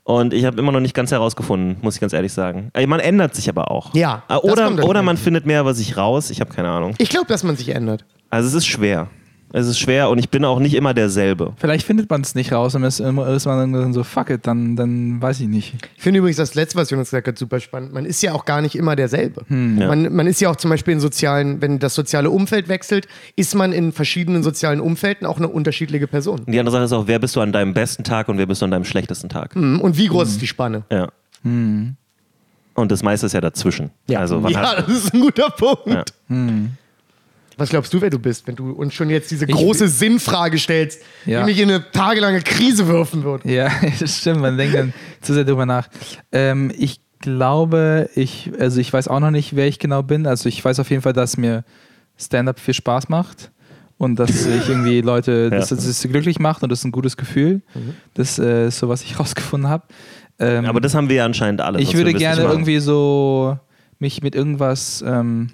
Und ich habe immer noch nicht ganz herausgefunden, muss ich ganz ehrlich sagen. Äh, Man ändert sich aber auch.
Ja, das
Oder, oder man findet mehr über sich raus. Ich habe keine Ahnung.
Ich glaube, dass man sich ändert.
Also es ist schwer. Es ist schwer und ich bin auch nicht immer derselbe.
Vielleicht findet man es nicht raus und ist, ist man dann so, fuck it, dann, dann weiß ich nicht.
Ich finde übrigens das Letzte, was Jonas gesagt hat, super spannend. Man ist ja auch gar nicht immer derselbe.
Ja.
Man, man ist ja auch zum Beispiel in sozialen, wenn das soziale Umfeld wechselt, ist man in verschiedenen sozialen Umfelden auch eine unterschiedliche Person.
Und die andere Sache ist auch, wer bist du an deinem besten Tag und wer bist du an deinem schlechtesten Tag?
Mhm. Und wie groß ist die Spanne?
Ja. Und das meiste ist ja dazwischen. Also, was
ja
hast
das ist ein guter Punkt.
Ja.
Was glaubst du, wer du bist, wenn du uns schon jetzt diese
Ich-
große Sinnfrage stellst,
Ja.
die mich in eine tagelange Krise werfen würde?
Ja, [LAUGHS] das stimmt, man denkt dann zu sehr drüber nach. Ähm, ich glaube, ich, also ich weiß auch noch nicht, wer ich genau bin. Also ich weiß auf jeden Fall, dass mir Stand-up viel Spaß macht und dass ich irgendwie [LAUGHS] Leute, dass
Ja.
dass es glücklich macht und das ist ein gutes Gefühl.
Mhm.
Das äh, ist so, was ich [LAUGHS] rausgefunden habe. Ähm,
Aber das haben wir ja anscheinend alle.
ich würde gerne irgendwie so mich mit irgendwas, ähm,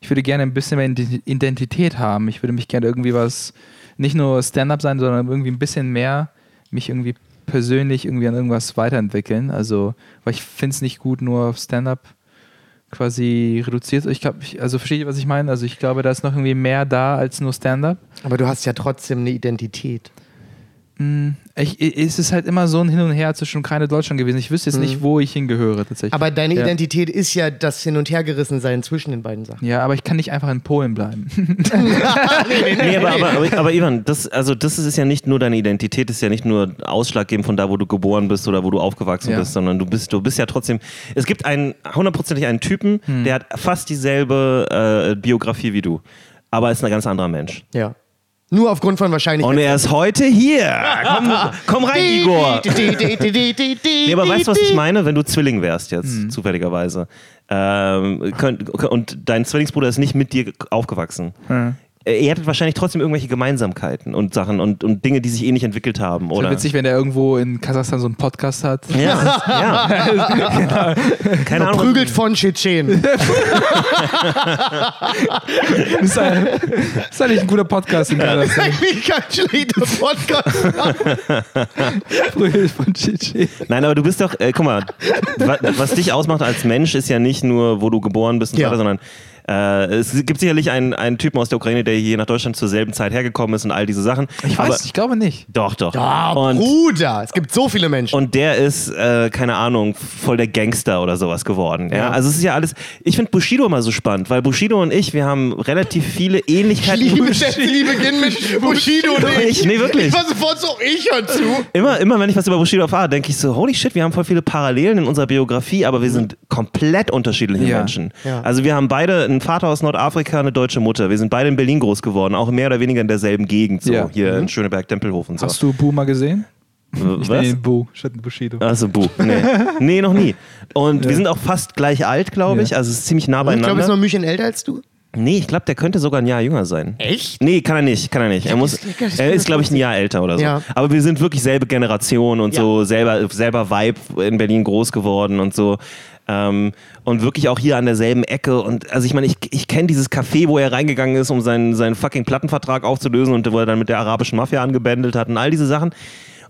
ich würde gerne ein bisschen mehr Ident- Identität haben. Ich würde mich gerne irgendwie was, nicht nur Stand-up sein, sondern irgendwie ein bisschen mehr mich irgendwie persönlich irgendwie an irgendwas weiterentwickeln. Also, weil ich finde es nicht gut, nur auf Stand-up quasi reduziert. Ich glaube, ich, also versteht ihr, was ich meine? Also ich glaube, da ist noch irgendwie mehr da als nur Stand-up.
Aber du hast ja trotzdem eine Identität.
Mm, Ich, es ist halt immer so ein Hin und Her zwischen Ukraine und Deutschland gewesen. Ich wüsste jetzt nicht, wo ich hingehöre tatsächlich.
Aber deine
Ja.
Identität ist ja das Hin- und Hergerissensein zwischen den beiden Sachen.
Ja, aber ich kann nicht einfach in Polen bleiben. [LAUGHS] [LAUGHS]
Nee, aber, aber, aber, aber Ivan, das, also das ist ja nicht nur deine Identität, ist ja nicht nur ausschlaggebend von da, wo du geboren bist oder wo du aufgewachsen
Ja.
bist, sondern du bist, du bist ja trotzdem. Es gibt einen hundertprozentig einen Typen,
Hm.
der hat fast dieselbe äh, Biografie wie du, aber ist ein ganz anderer Mensch.
Ja. Nur aufgrund von Wahrscheinlichkeit.
Und er ist heute hier. Komm, komm rein, Igor. Nee, aber weißt du, was ich meine? Wenn du Zwilling wärst jetzt,
Hm.
zufälligerweise, ähm, könnt, und dein Zwillingsbruder ist nicht mit dir aufgewachsen.
Ja.
Ihr hättet wahrscheinlich trotzdem irgendwelche Gemeinsamkeiten und Sachen und, und Dinge, die sich ähnlich entwickelt haben,
Oder?
oder?
witzig, wenn der irgendwo in Kasachstan so einen Podcast hat.
Ja, ja. [LAUGHS] Keine Ahnung.
Prügelt von Tschetschen.
Das [LAUGHS] ist, ein, das ist eigentlich ein guter Podcast in Kasachstan.
Eigentlich kein schlechter Podcast. [LAUGHS]
Prügelt von Chichi.
Nein, aber du bist doch, äh, guck mal, wa, was dich ausmacht als Mensch ist ja nicht nur, wo du geboren bist und so
Ja.
weiter, sondern äh, es gibt sicherlich einen, einen Typen aus der Ukraine, der hier nach Deutschland zur selben Zeit hergekommen ist und all diese Sachen.
Ich
aber,
weiß, ich glaube nicht.
Doch, doch.
Ah,
und,
Bruder, es gibt so viele Menschen.
und der ist, äh, keine Ahnung, voll der Gangster oder sowas geworden. Ja?
Ja.
Also es ist ja alles, ich finde Bushido immer so spannend, weil Bushido und ich, wir haben relativ viele Ähnlichkeiten.
Liebe Schätze, die beginnen mit [LAUGHS] Bushido und ich.
Ich- nee, wirklich.
Ich war sofort so, ich hör zu.
Immer, immer wenn ich was über Bushido erfahre, denke ich so, holy shit, wir haben voll viele Parallelen in unserer Biografie, aber wir sind komplett unterschiedliche
Ja.
Menschen.
Ja.
Also wir haben beide einen Vater aus Nordafrika, eine deutsche Mutter. Wir sind beide in Berlin groß geworden, auch mehr oder weniger in derselben Gegend, so
Ja.
hier in Schöneberg-Tempelhof und so.
Hast du Bu mal gesehen? Ich
was?
ihn Bu statt Bushido.
Also Bu. Nee. [LAUGHS] nee, noch nie. Und wir sind auch fast gleich alt, glaube ich.
Ja.
Also es ist ziemlich nah
Ich glaube, er ist
beieinander.
noch ein Müchen älter als du.
nee, ich glaube, der könnte sogar ein Jahr jünger sein.
Echt?
Nee, kann er nicht, kann er nicht. Er, muss, er ist, glaube ich, ein Jahr älter oder so.
Ja.
Aber wir sind wirklich selbe Generation und
Ja.
so, selber, selber Vibe in Berlin groß geworden und so. Ähm, und wirklich auch hier an derselben Ecke. Und also ich meine, ich, ich kenne dieses Café, wo er reingegangen ist, um seinen, seinen fucking Plattenvertrag aufzulösen und wo er dann mit der arabischen Mafia angebändelt hat und all diese Sachen.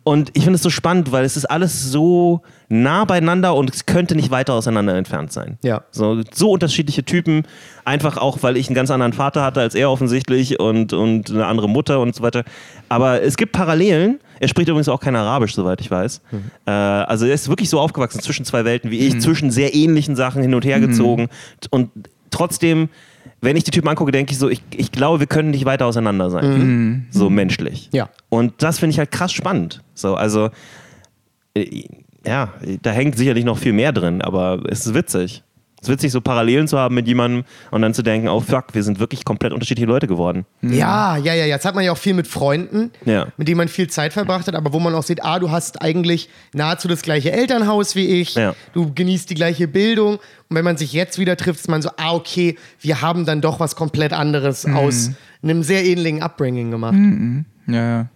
Und ich finde es so spannend, weil es ist alles so nah beieinander und es könnte nicht weiter auseinander entfernt sein.
Ja.
So, so unterschiedliche Typen, einfach auch, weil ich einen ganz anderen Vater hatte als er offensichtlich und, und eine andere Mutter und so weiter. Aber es gibt Parallelen. Er spricht übrigens auch kein Arabisch, soweit ich weiß. Äh, also er ist wirklich so aufgewachsen zwischen zwei Welten wie ich, zwischen sehr ähnlichen Sachen hin und her gezogen. Und trotzdem, wenn ich die Typen angucke, denke ich so, ich, ich glaube, wir können nicht weiter auseinander sein. So menschlich.
Ja.
Und das finde ich halt krass spannend. So, also, äh, ja, da hängt sicherlich noch viel mehr drin, aber es ist witzig. Es ist witzig, so Parallelen zu haben mit jemandem und dann zu denken, oh fuck, wir sind wirklich komplett unterschiedliche Leute geworden.
Ja, ja, ja. Jetzt hat man ja auch viel mit Freunden,
Ja.
mit denen man viel Zeit verbracht hat, aber wo man auch sieht, ah, du hast eigentlich nahezu das gleiche Elternhaus wie ich,
Ja.
du genießt die gleiche Bildung und wenn man sich jetzt wieder trifft, ist man so, ah, okay, wir haben dann doch was komplett anderes aus einem sehr ähnlichen Upbringing gemacht.
Ja, ja.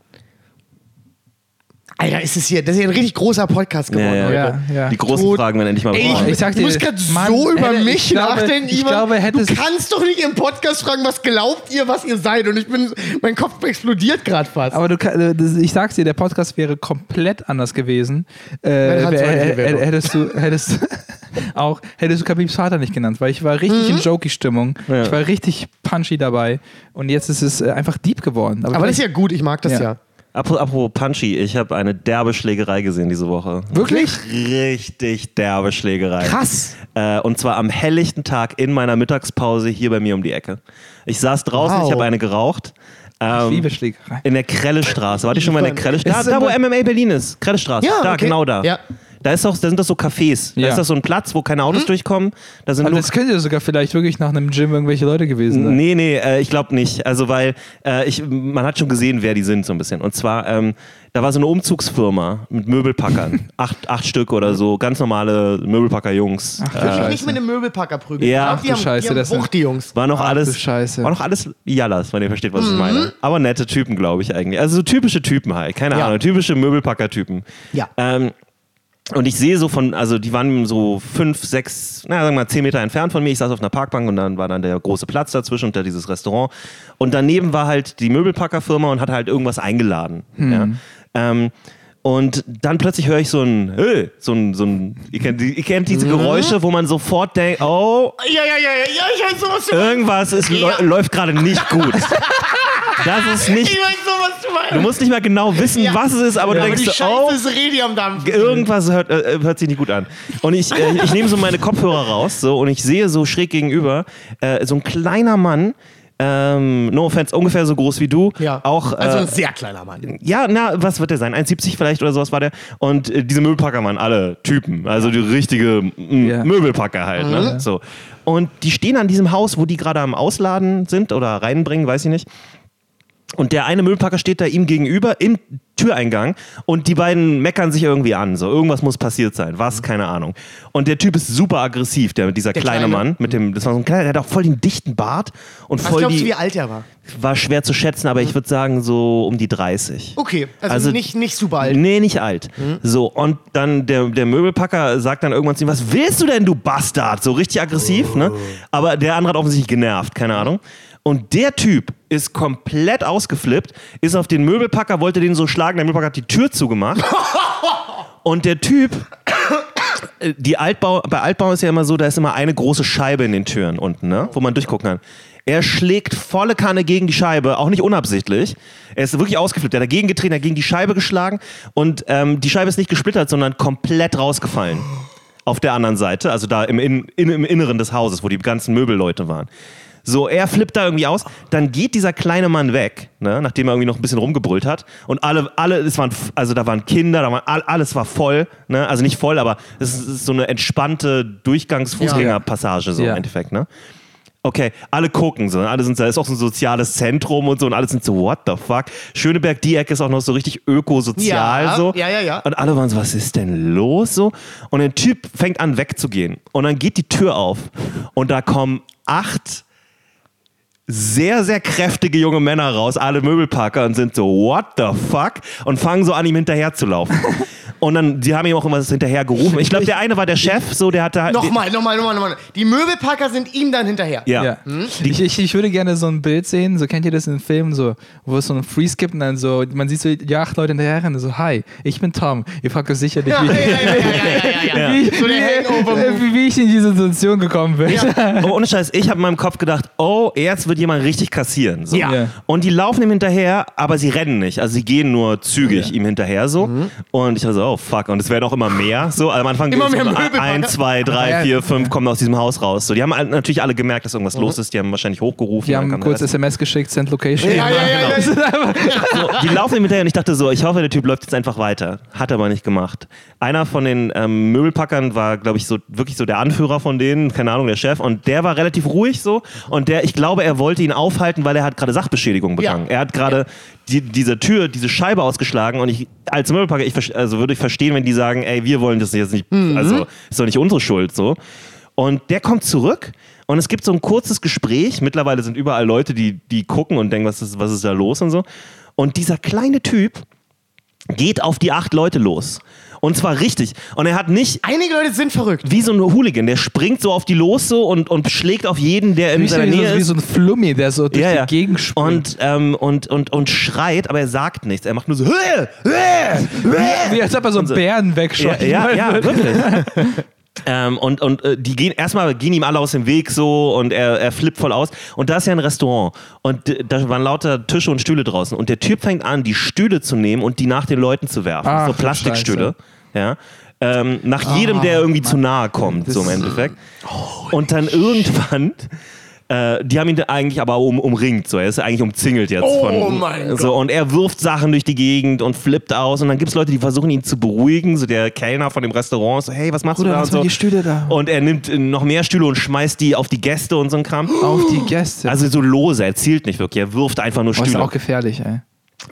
Alter, ist es hier, das ist hier ein richtig großer Podcast geworden
Ja,
heute.
ja, ja.
Die großen
Tot.
Fragen werden endlich mal
Ey,
beantwortet.
Ich sag
du
dir,
musst gerade so über
hätte-
mich
ich glaube-
nachdenken,
ich
Ivan.
glaube, hättest-
du kannst doch nicht im Podcast fragen, was glaubt ihr, was ihr seid? Und ich bin, mein Kopf explodiert gerade fast.
Aber du, äh, ich sag's dir, der Podcast wäre komplett anders gewesen. Äh, wär- hättest du, hättest [LAUGHS] auch, hättest du Kabibs Vater nicht genannt, weil ich war richtig
Mhm.
in Jokey-Stimmung.
Ja.
Ich war richtig punchy dabei. Und jetzt ist es äh, einfach deep geworden.
Aber das ist ja gut, ich mag das ja.
Apropos, Punchy, ich habe eine derbe Schlägerei gesehen diese Woche.
Wirklich?
Richtig derbe Schlägerei.
Krass.
Äh, und zwar am helllichten Tag in meiner Mittagspause hier bei mir um die Ecke. Ich saß draußen,
Wow.
ich habe eine geraucht. Ähm,
Ich liebe Schlägerei.
In der Krellestraße. Warte ich schon mal in der Krellestraße? Da, da wo MMA Berlin ist. Krellestraße.
Ja,
da,
okay.
genau da.
Ja.
Da, ist doch, da sind das so Cafés. Da
Ja.
ist das so ein Platz, wo keine Autos durchkommen. Da sind
Aber
nur
das könnte sogar vielleicht wirklich nach einem Gym irgendwelche Leute gewesen sein.
Nee, nee, äh, ich glaube nicht. Also, weil äh, ich, man hat schon gesehen, wer die sind, so ein bisschen. Und zwar, ähm, da war so eine Umzugsfirma mit Möbelpackern. [LAUGHS] acht, acht Stück oder so, ganz normale Möbelpacker-Jungs.
Ach,
Äh,
Scheiße.
Nicht mit einem Möbelpacker prügeln.
Ja. Ach
die haben,
Scheiße,
die haben
das
Wucht, die Jungs.
war noch
Ach,
alles,
Scheiße.
war noch alles Jallas, wenn ihr versteht, was
Mhm.
ich meine. Aber nette Typen, glaube ich eigentlich. Also so typische Typen halt, keine
Ja.
Ahnung, typische Möbelpacker-Typen.
Ja.
Ähm, und ich sehe so von, also die waren so fünf, sechs, na sagen wir mal zehn Meter entfernt von mir. Ich saß auf einer Parkbank und dann war dann der große Platz dazwischen und da dieses Restaurant. Und daneben war halt die Möbelpackerfirma und hat halt irgendwas eingeladen. Ja. Ähm, und dann plötzlich höre ich so ein, hey, so ein, so ein, ihr kennt, die- ihr kennt diese Geräusche, wo man sofort denkt, oh,
Ja, ja, ja, ja, ja, ich weiß sowas du
irgendwas ist,
Ja.
lä- läuft gerade nicht gut. Das ist nicht,
Ich weiß sowas du
du
meinst.
musst nicht mal genau wissen,
Ja.
was es ist, aber du
Aber die
denkst,
Scheiße
oh,
ist Redi am Dampf.
irgendwas hört, äh, hört sich nicht gut an. Und ich, äh, ich nehme so meine Kopfhörer raus so, und ich sehe so schräg gegenüber äh, so ein kleiner Mann, ähm, no offense, ungefähr so groß wie du.
Ja.
Auch, äh,
also ein sehr kleiner Mann.
ja, na, was wird der sein? 1,70 vielleicht oder sowas war der. Und äh, diese Möbelpacker waren alle Typen. Also die richtige
Ja.
Möbelpacker halt. Ne? So. Und die stehen an diesem Haus, wo die gerade am Ausladen sind oder reinbringen, weiß ich nicht. Und der eine Möbelpacker steht da ihm gegenüber im Türeingang und die beiden meckern sich irgendwie an. So, irgendwas muss passiert sein. Was? Keine Ahnung. Und der Typ ist super aggressiv, der, dieser
Der
kleine,
Kleine?
Mann. Mit dem, das war so ein kleiner, der hat auch voll den dichten Bart und
Was
voll
glaubst du,
die.
wie alt er war?
War schwer zu schätzen, aber ich würde sagen so um die 30.
Okay, also,
Also-
nicht, nicht super alt.
Nee, nicht alt. So, und dann der, der Möbelpacker sagt dann irgendwann zu ihm, was willst du denn, du Bastard? So richtig aggressiv, ne? Aber der andere hat offensichtlich genervt, keine Ahnung. Und der Typ ist komplett ausgeflippt, ist auf den Möbelpacker, wollte den so schlagen, der Möbelpacker hat die Tür zugemacht. [LAUGHS] und der Typ, äh, die Altbau, bei Altbau ist ja immer so, da ist immer eine große Scheibe in den Türen unten, ne? wo man durchgucken kann. Er schlägt volle Kanne gegen die Scheibe, auch nicht unabsichtlich. Er ist wirklich ausgeflippt. Er hat dagegen getreten, er hat gegen die Scheibe geschlagen und ähm, die Scheibe ist nicht gesplittert, sondern komplett rausgefallen. Auf der anderen Seite, also da im, in, in, im Inneren des Hauses, wo die ganzen Möbelleute waren. So, er flippt da irgendwie aus, dann geht dieser kleine Mann weg, ne, nachdem er irgendwie noch ein bisschen rumgebrüllt hat. Und alle, alle, es waren, also da waren Kinder, da waren, all- alles war voll, ne, also nicht voll, aber es ist, es ist so eine entspannte Durchgangs-Fußgängerpassage, so
Ja.
im Endeffekt, ne. Okay, alle gucken so, ne? alle sind da, ist auch so ein soziales Zentrum und so und alle sind so, what the fuck? Schöneberg, die Ecke ist auch noch so richtig ökosozial
Ja,
so.
ja, ja, ja.
Und alle waren so, was ist denn los so? Und der Typ fängt an wegzugehen und dann geht die Tür auf und da kommen acht sehr, sehr kräftige junge Männer raus, alle Möbelpacker und sind so, what the fuck? Und fangen so an, ihm hinterher zu laufen. Und dann, die haben ihm auch irgendwas hinterher gerufen. Ich glaube, der eine war der Chef, so, der hatte halt.
Nochmal, nochmal, nochmal, nochmal. Die Möbelpacker sind ihm dann hinterher.
Ja.
Ja. Ich, ich, ich würde gerne so ein Bild sehen, so kennt ihr das in Filmen, so, wo es so einen Freeze gibt und dann so, man sieht so die acht Leute hinterher rennen, so, hi, ich bin Tom. Ihr fragt euch sicherlich,
Ja,
wie,
ja, ja, ja, ja, ja, ja.
wie,
So Hangover-Move.
wie, wie ich in diese Situation gekommen bin.
Oh, [LAUGHS] ohne Scheiß, ich habe in meinem Kopf gedacht, oh, jetzt wird jemand richtig kassieren. So.
Ja.
Ja.
Und die laufen ihm hinterher, aber sie rennen nicht. Also sie gehen nur zügig ihm hinterher so. Und ich dachte so, oh fuck. Und es werden auch immer mehr. So, am Anfang
Immer mehr
so,
Möbelpacker.
ein, zwei, drei,
Ja.
vier, fünf kommen aus diesem Haus raus. So, die haben alle- natürlich alle gemerkt, dass irgendwas los ist. Die haben wahrscheinlich hochgerufen.
Die haben kurz. SMS geschickt, send location.
Ja, ja, ja, ja,
so, die laufen ihm hinterher und ich dachte so, ich hoffe, der Typ läuft jetzt einfach weiter. Hat er aber nicht gemacht. Einer von den ähm, Möbelpackern war, glaube ich, so wirklich so der Anführer von denen, keine Ahnung, der Chef. Und der war relativ ruhig so. Und der, ich glaube, er wollte ihn aufhalten, weil er hat gerade Sachbeschädigung begangen.
Ja.
Er hat gerade die, diese Tür, diese Scheibe ausgeschlagen. Und ich, als Möbelpacker, ich, also würde ich verstehen, wenn die sagen, ey, wir wollen das jetzt nicht, also ist doch nicht unsere Schuld so. Und der kommt zurück und es gibt so ein kurzes Gespräch. Mittlerweile sind überall Leute, die, die gucken und denken, was ist, was ist da los und so. Und dieser kleine Typ geht auf die acht Leute los. Und zwar richtig. Und er hat nicht
Einige Leute sind verrückt.
wie so ein Hooligan, der springt so auf die los so und, und schlägt auf jeden, der in
Wie,
seiner
so,
Nähe
wie
ist.
so ein Flummi, der so durch
ja, ja.
die Gegend springt.
und, ähm, und, und, und schreit, aber er sagt nichts. Er macht nur so. "Hä? Hä? Hä?"
wie als ob er so einen
so.
Bären
Ja,
wegschossen
ja,
wollte.
ja wirklich. [LAUGHS] ähm, und und äh, die gehen erstmal gehen ihm alle aus dem Weg so und er, er flippt voll aus. Und da ist ja ein Restaurant und da waren lauter Tische und Stühle draußen. Und der Typ fängt an, die Stühle zu nehmen und die nach den Leuten zu werfen.
Ach,
so Plastikstühle. Ja. Ähm, nach jedem, der irgendwie zu nahe kommt, so im Endeffekt. Und dann irgendwann. Äh, die haben ihn eigentlich aber um, umringt, so. Er ist eigentlich umzingelt jetzt.
Oh
von,
mein
so, Und er wirft Sachen durch die Gegend und flippt aus. Und dann gibt es Leute, die versuchen ihn zu beruhigen. So der Kellner von dem Restaurant ist so, hey, was machst
Bruder,
du da? Und, so.
die Stühle da.
und er nimmt äh, noch mehr Stühle und schmeißt die auf die Gäste und so ein Kram.
Auf die Gäste.
Also so lose, er zielt nicht wirklich. Er wirft einfach nur
oh, ist
Stühle.
auch gefährlich, ey.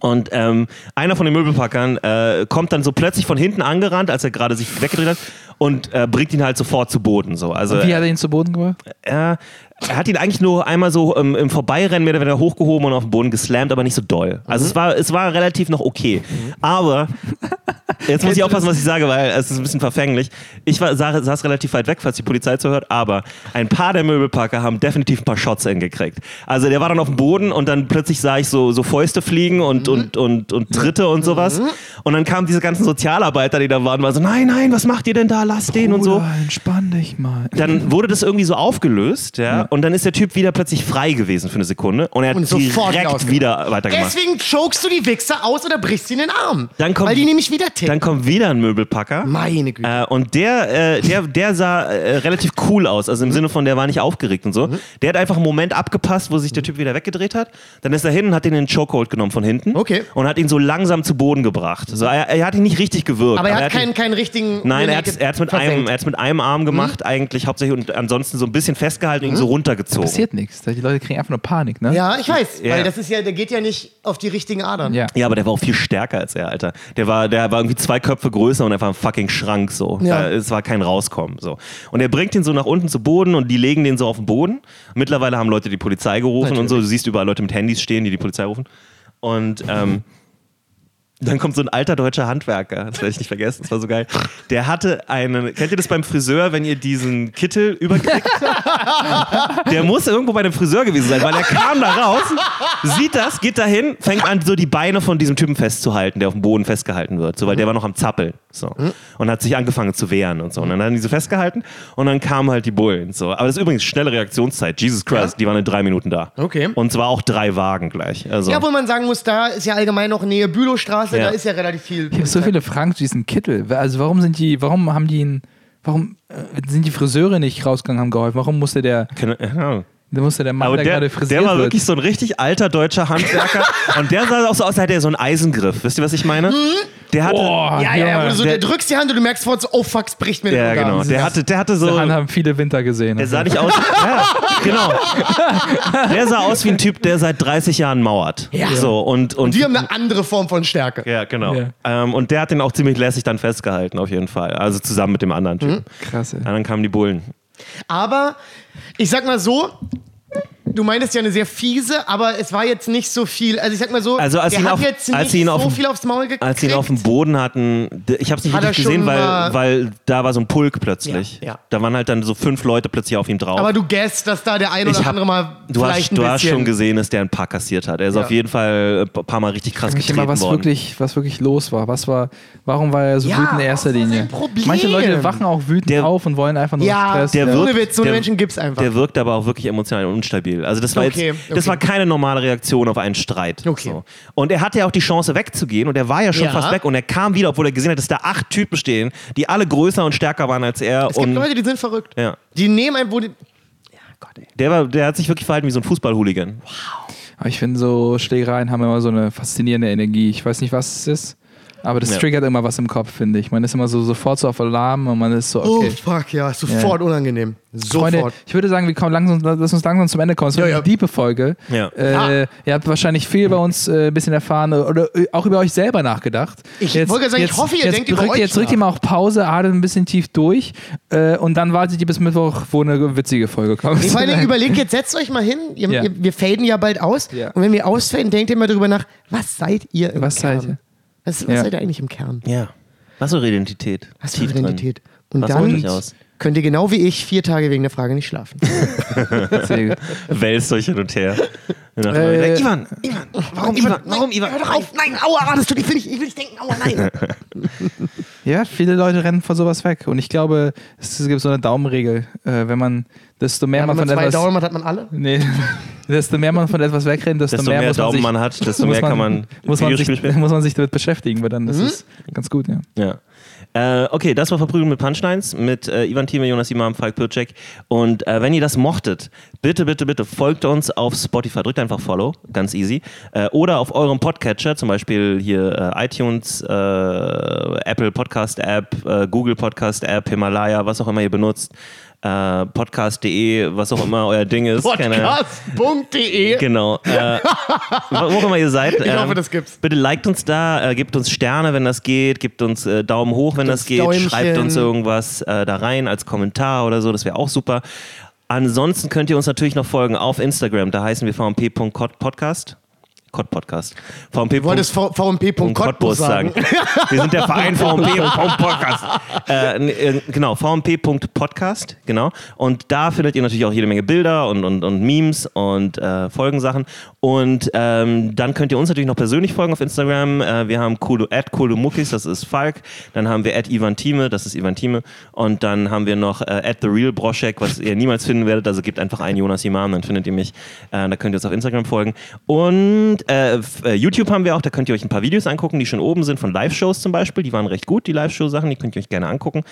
Und ähm, einer von den Möbelpackern äh, kommt dann so plötzlich von hinten angerannt, als er gerade sich weggedreht hat und äh, bringt ihn halt sofort zu Boden. So. Also
Wie hat er ihn zu Boden gebracht?
er, er hat ihn eigentlich nur einmal so ähm, im Vorbeirennen mehr oder weniger hochgehoben und auf den Boden geslammt, aber nicht so doll. Also es, war, es war relativ noch okay. Aber jetzt muss ich aufpassen, was ich sage, weil es ist ein bisschen verfänglich. Ich war, saß, saß relativ weit weg, falls die Polizei zuhört, aber ein paar der Möbelpacker haben definitiv ein paar Shots hingekriegt. Also der war dann auf dem Boden und dann plötzlich sah ich so, so Fäuste fliegen und, und, und, und Tritte und sowas. Und dann kamen diese ganzen Sozialarbeiter, die da waren, war so, nein, nein, was macht ihr denn da? Lasst den und so
Bruder, entspann dich mal.
dann wurde das irgendwie so aufgelöst, ja, und dann ist der Typ wieder plötzlich frei gewesen für eine Sekunde und er hat
Und
direkt wieder weitergemacht.
Deswegen chokst du die Wichser aus oder brichst sie in den Arm.
Dann kommt-
weil die nämlich wieder ticken.
Dann kommt wieder ein Möbelpacker.
Meine Güte.
Äh, und der, äh, der, der sah äh, relativ cool aus, also im
Mhm.
Sinne von, der war nicht aufgeregt und so. Der hat einfach einen Moment abgepasst, wo sich der Typ wieder weggedreht hat. Dann ist er hin und hat den in den Chokehold genommen von hinten.
Okay.
Und hat ihn so langsam zu Boden gebracht. So, er, er hat ihn nicht richtig gewirkt.
aber er hat
ihn-
keinen, keinen richtigen.
Nein, er hat es mit, einem- er mit einem Arm gemacht, eigentlich hauptsächlich und ansonsten so ein bisschen festgehalten und ihn so runtergezogen.
Passiert nichts. Die Leute kriegen einfach nur Panik, ne?
Ja, ich weiß.
Ja.
Weil das ist ja, der geht ja nicht auf die richtigen Adern.
Ja.
Ja, aber der war auch viel stärker als er, Alter. Der war, der war irgendwie zwei Köpfe größer und einfach ein fucking Schrank so.
Ja.
Da, es war kein Rauskommen so. Und er bringt ihn so nach unten zu Boden und die legen den so auf den Boden. Mittlerweile haben Leute die Polizei gerufen und so. Du siehst überall Leute mit Handys stehen, die die Polizei rufen. Und ähm, dann kommt so ein alter deutscher Handwerker, das werde ich nicht vergessen, das war so geil. Der hatte einen, kennt ihr das beim Friseur, wenn ihr diesen Kittel überkriegt? Der muss irgendwo bei dem Friseur gewesen sein, weil er kam da raus, sieht das, geht dahin, fängt an, so die Beine von diesem Typen festzuhalten, der auf dem Boden festgehalten wird, so, weil der war noch am Zappeln. So. Und hat sich angefangen zu wehren und so. Und dann haben die so festgehalten und dann kamen halt die Bullen. So. Aber das ist übrigens schnelle Reaktionszeit. Jesus Christ, die waren in drei Minuten da.
Okay.
Und zwar auch drei Wagen gleich. Also,
Ja, wo man sagen muss, da ist ja allgemein noch Nähe Bülowstraße,
Ja.
da ist ja relativ viel.
Ich habe so viele Fragen zu diesem Kittel. Also warum sind die, warum haben die ihn, warum äh, sind die Friseure nicht rausgegangen, haben geholfen? Warum musste der,
Keine- ja.
Der musste der Mann,
Aber
der,
der,
gerade frisiert
der war
wird?
wirklich so ein richtig alter deutscher Handwerker. [LAUGHS] und der sah auch so aus, als hätte er so einen Eisengriff. Wisst ihr, was ich meine? Der hatte.
Boah,
Ja, ja, ja, so,
Der-
der, drückst die Hand und du merkst sofort so, oh fuck, es bricht mir
Ja,
der Organ.
genau. Der hatte, der hatte so.
Hand haben viele Winter gesehen.
Der sah nicht aus. ja, [LAUGHS] genau. Der sah aus wie ein Typ, der seit 30 Jahren mauert.
Ja.
So, und, und,
Die haben eine andere Form von Stärke.
ja, genau.
Ja.
Ähm, und der hat den auch ziemlich lässig dann festgehalten, auf jeden Fall. Also zusammen mit dem anderen Typen.
Krass. ey.
Und dann kamen die Bullen.
Aber ich sag mal so, du meintest ja eine sehr fiese, aber es war jetzt nicht so viel. Also ich sag mal so,
Also als ihn
hat
auf-
jetzt
als
nicht
sie ihn auf
so
dem-
viel aufs Maul gekriegt.
Als sie ihn auf dem Boden hatten, ich habe es nicht
Hat er
richtig gesehen, weil,
mal-
weil da war so ein Pulk plötzlich.
Ja, ja.
Da waren halt dann so fünf Leute plötzlich auf ihm drauf.
aber du guessst, dass da der ein oder
hab-
andere mal
du
vielleicht
hast,
ein
du
bisschen...
hast schon gesehen, dass der ein paar kassiert hat. Er ist
Ja.
auf jeden Fall ein paar Mal richtig krass getreten
immer, was
worden.
wirklich, was wirklich los war. Was war, warum war er so
Ja,
wütend in erster Linie?
Problem?
Manche Leute wachen auch wütend
Der-
auf und wollen einfach nur
Ja,
Stress.
der
ohne
wirkt-
Witz, so eine
der-
Menschen gibt's einfach.
Der wirkte aber auch wirklich emotional unstabil. Also das war
Okay,
jetzt, das
okay.
war keine normale Reaktion auf einen Streit.
Okay.
So. Und er hatte ja auch die Chance wegzugehen und er war ja schon
Ja.
fast weg und er kam wieder, obwohl er gesehen hat, dass da acht Typen stehen, die alle größer und stärker waren als er.
es gibt
und
Leute, die sind verrückt.
ja.
Die nehmen ein, wo die... Ja, Gott, ey.
der, war, der hat sich wirklich verhalten wie so ein Fußball-Hooligan.
Aber ich finde, so Schlägereien haben immer so eine faszinierende Energie. Ich weiß nicht, was es ist, aber das
Ja.
triggert immer was im Kopf, finde ich. Man ist immer so sofort so auf Alarm und man ist so, okay.
Oh, fuck, ja, sofort unangenehm. Sofort.
Freunde, ich würde sagen, wir kommen langsam, lass uns langsam zum Ende kommen. Es wird
Ja, ja.
eine diepe Folge.
Ja.
Äh,
Ah.
Ihr habt wahrscheinlich viel bei uns äh, ein bisschen erfahren oder äh, auch über euch selber nachgedacht.
Ich wollte gerade sagen, ich hoffe, ihr
jetzt
denkt über
drückt,
euch
Jetzt drückt
nach.
ihr mal auch Pause, atmet ein bisschen tief durch äh, und dann wartet ihr bis Mittwoch, wo eine witzige Folge kommt.
Ich Dingen [LAUGHS] überlegt, jetzt setzt euch mal hin. Ihr,
Ja.
ihr, wir faden ja bald aus.
Ja.
Und wenn wir ausfaden, denkt ihr mal drüber nach, was seid ihr im
Was
Kern?
seid ihr?
Was, was
Ja.
seid ihr eigentlich im Kern?
Ja. Was für Identität?
Was für. Identität? Und
Was
dann
aus?
könnt ihr genau wie ich vier Tage wegen der Frage nicht schlafen. [LAUGHS]
Wälzt euch hin und her. Und
Äh,
Ivan, Ivan, warum Ivan? Warum Ivan?
Hör doch auf, nein, aua, das tut, ich will nicht, ich will nicht denken, aua, nein. [LAUGHS]
Ja, viele Leute rennen von sowas weg. Und ich glaube, es, gibt so eine Daumenregel. Äh, wenn man, desto mehr
Ja,
man
wenn man
von
zwei
etwas.
Daumen hat, hat man alle.
Nee, [LAUGHS] desto mehr man von etwas wegrennt, desto,
Desto
mehr,
mehr
muss man
Daumen
sich,
man hat, desto [LAUGHS] mehr kann man [LAUGHS]
muss man, sich, muss man sich damit beschäftigen, weil dann ist es ganz gut, ja.
Ja. Äh, okay, das war Verprügeln mit Punchlines mit äh, Ivan Thieme, Jonas Imam, Falk Pircek. Und äh, wenn ihr das mochtet, bitte, bitte, bitte folgt uns auf Spotify. Drückt einfach Follow, ganz easy. Äh, oder auf eurem Podcatcher, zum Beispiel hier äh, iTunes, äh, Apple Podcast App, Google Podcast App, Himalaya, was auch immer ihr benutzt. Äh, Podcast.de, was auch immer euer Ding ist.
Podcast.de.
Genau. Äh, [LAUGHS] wo auch immer ihr seid.
Ich hoffe,
ähm,
das gibt's.
Bitte liked uns da, äh, gebt uns Sterne, wenn das geht, gebt uns äh, Daumen hoch, wenn das
uns
geht,
Däumchen.
schreibt uns irgendwas äh, da rein als Kommentar oder so, das wäre auch super. Ansonsten könnt ihr uns natürlich noch folgen auf Instagram, da heißen wir vmp.podcast. Cod Podcast. VMP.
Du wolltest VMP.Cottbus sagen.
Wir sind der Verein VMP.podcast. äh, n- äh, genau, VMP.podcast, genau. Und da findet ihr natürlich auch jede Menge Bilder und, und, und Memes und äh, Folgensachen. Und ähm, dann könnt ihr uns natürlich noch persönlich folgen auf Instagram. Äh, wir haben Kulu, at Kulumukis, das ist Falk. Dann haben wir at Ivan Thieme, das ist Ivan Thieme. Und dann haben wir noch äh, at The Real Broschek, was ihr niemals finden werdet. Also gebt einfach einen Jonas Imam, dann findet ihr mich. Äh, da könnt ihr uns auf Instagram folgen. Und äh, äh, YouTube haben wir auch, da könnt ihr euch ein paar Videos angucken, die schon oben sind, von Live-Shows zum Beispiel. Die waren recht gut, die Live-Show-Sachen, die könnt ihr euch gerne angucken.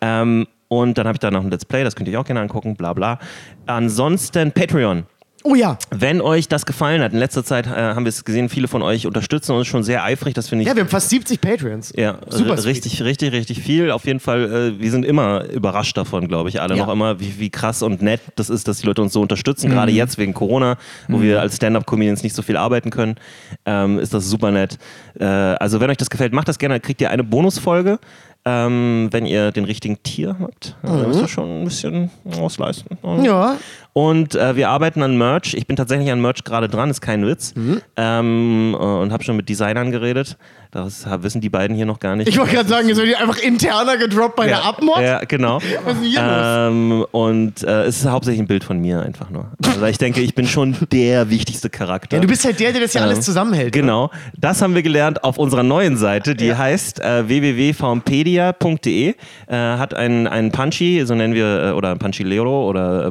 Ähm, und dann habe ich da noch ein Let's Play, das könnt ihr euch auch gerne angucken, bla bla. Ansonsten Patreon.
Oh ja.
Wenn euch das gefallen hat, in letzter Zeit äh, haben wir es gesehen, viele von euch unterstützen uns schon sehr eifrig, das finde ich
Ja, wir haben fast 70 Patreons.
ja,
Super
richtig, richtig, richtig viel. Auf jeden Fall, äh, wir sind immer überrascht davon, glaube ich, alle
Ja.
noch immer, wie, wie krass und nett das ist, dass die Leute uns so unterstützen.
Mhm.
Gerade jetzt wegen Corona, wo wir als Stand-Up-Comedians nicht so viel arbeiten können, ähm, ist das super nett. Äh, also, wenn euch das gefällt, macht das gerne. Kriegt ihr eine Bonusfolge. Ähm, wenn ihr den richtigen Tier habt, äh, dann müsst ihr schon ein bisschen ausleisten.
Mhm. Ja.
Und äh, wir arbeiten an Merch. Ich bin tatsächlich an Merch gerade dran, ist kein Witz.
Mhm.
Ähm, äh, und habe schon mit Designern geredet. Das wissen die beiden hier noch gar nicht.
Ich wollte gerade sagen, ihr seid einfach interner gedroppt bei der Abmod.
Ja, genau. [LAUGHS]
Was ist hier los?
ähm, und äh, es ist hauptsächlich ein Bild von mir einfach nur. Also ich denke, ich bin schon der wichtigste Charakter.
Ja, du bist halt der, der das ja
Ähm,
alles zusammenhält. ne?
Genau, das haben wir gelernt auf unserer neuen Seite, die heißt äh, www.vmpedia.de. Äh, hat einen, einen Punchy, so nennen wir, äh, oder Punchilero oder äh,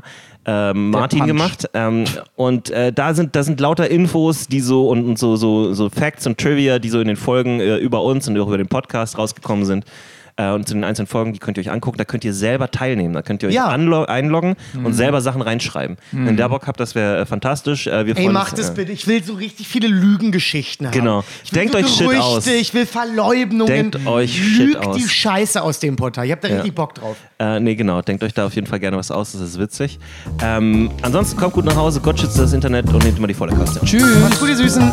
Punchilianer. äh, Martin
Punch.
gemacht ähm, und äh, da sind da sind lauter Infos, die so und, und so, so so Facts und Trivia, die so in den Folgen äh, über uns und auch über den Podcast rausgekommen sind. Äh, und zu den einzelnen Folgen, die könnt ihr euch angucken, da könnt ihr selber teilnehmen, da könnt ihr euch
Ja.
einloggen
Mhm.
und selber Sachen reinschreiben. Wenn der Bock habt, das wäre äh, fantastisch. Äh, wir
Ey, macht es
äh,
bitte. Ich will so richtig viele Lügengeschichten haben.
Genau.
Ich will
Denkt
so
euch Shit
Gerüchte,
aus.
ich will Verleumdungen.
Denkt euch Shit
Lügt
aus.
die Scheiße aus dem Portal. Ich hab da
Ja.
richtig Bock drauf.
Äh, nee, genau. Denkt euch da auf jeden Fall gerne was aus. Das ist witzig. Ähm, ansonsten kommt gut nach Hause. Gott schützt das Internet und nehmt immer die volle Kaste.
Tschüss.
Macht's gut, ihr Süßen.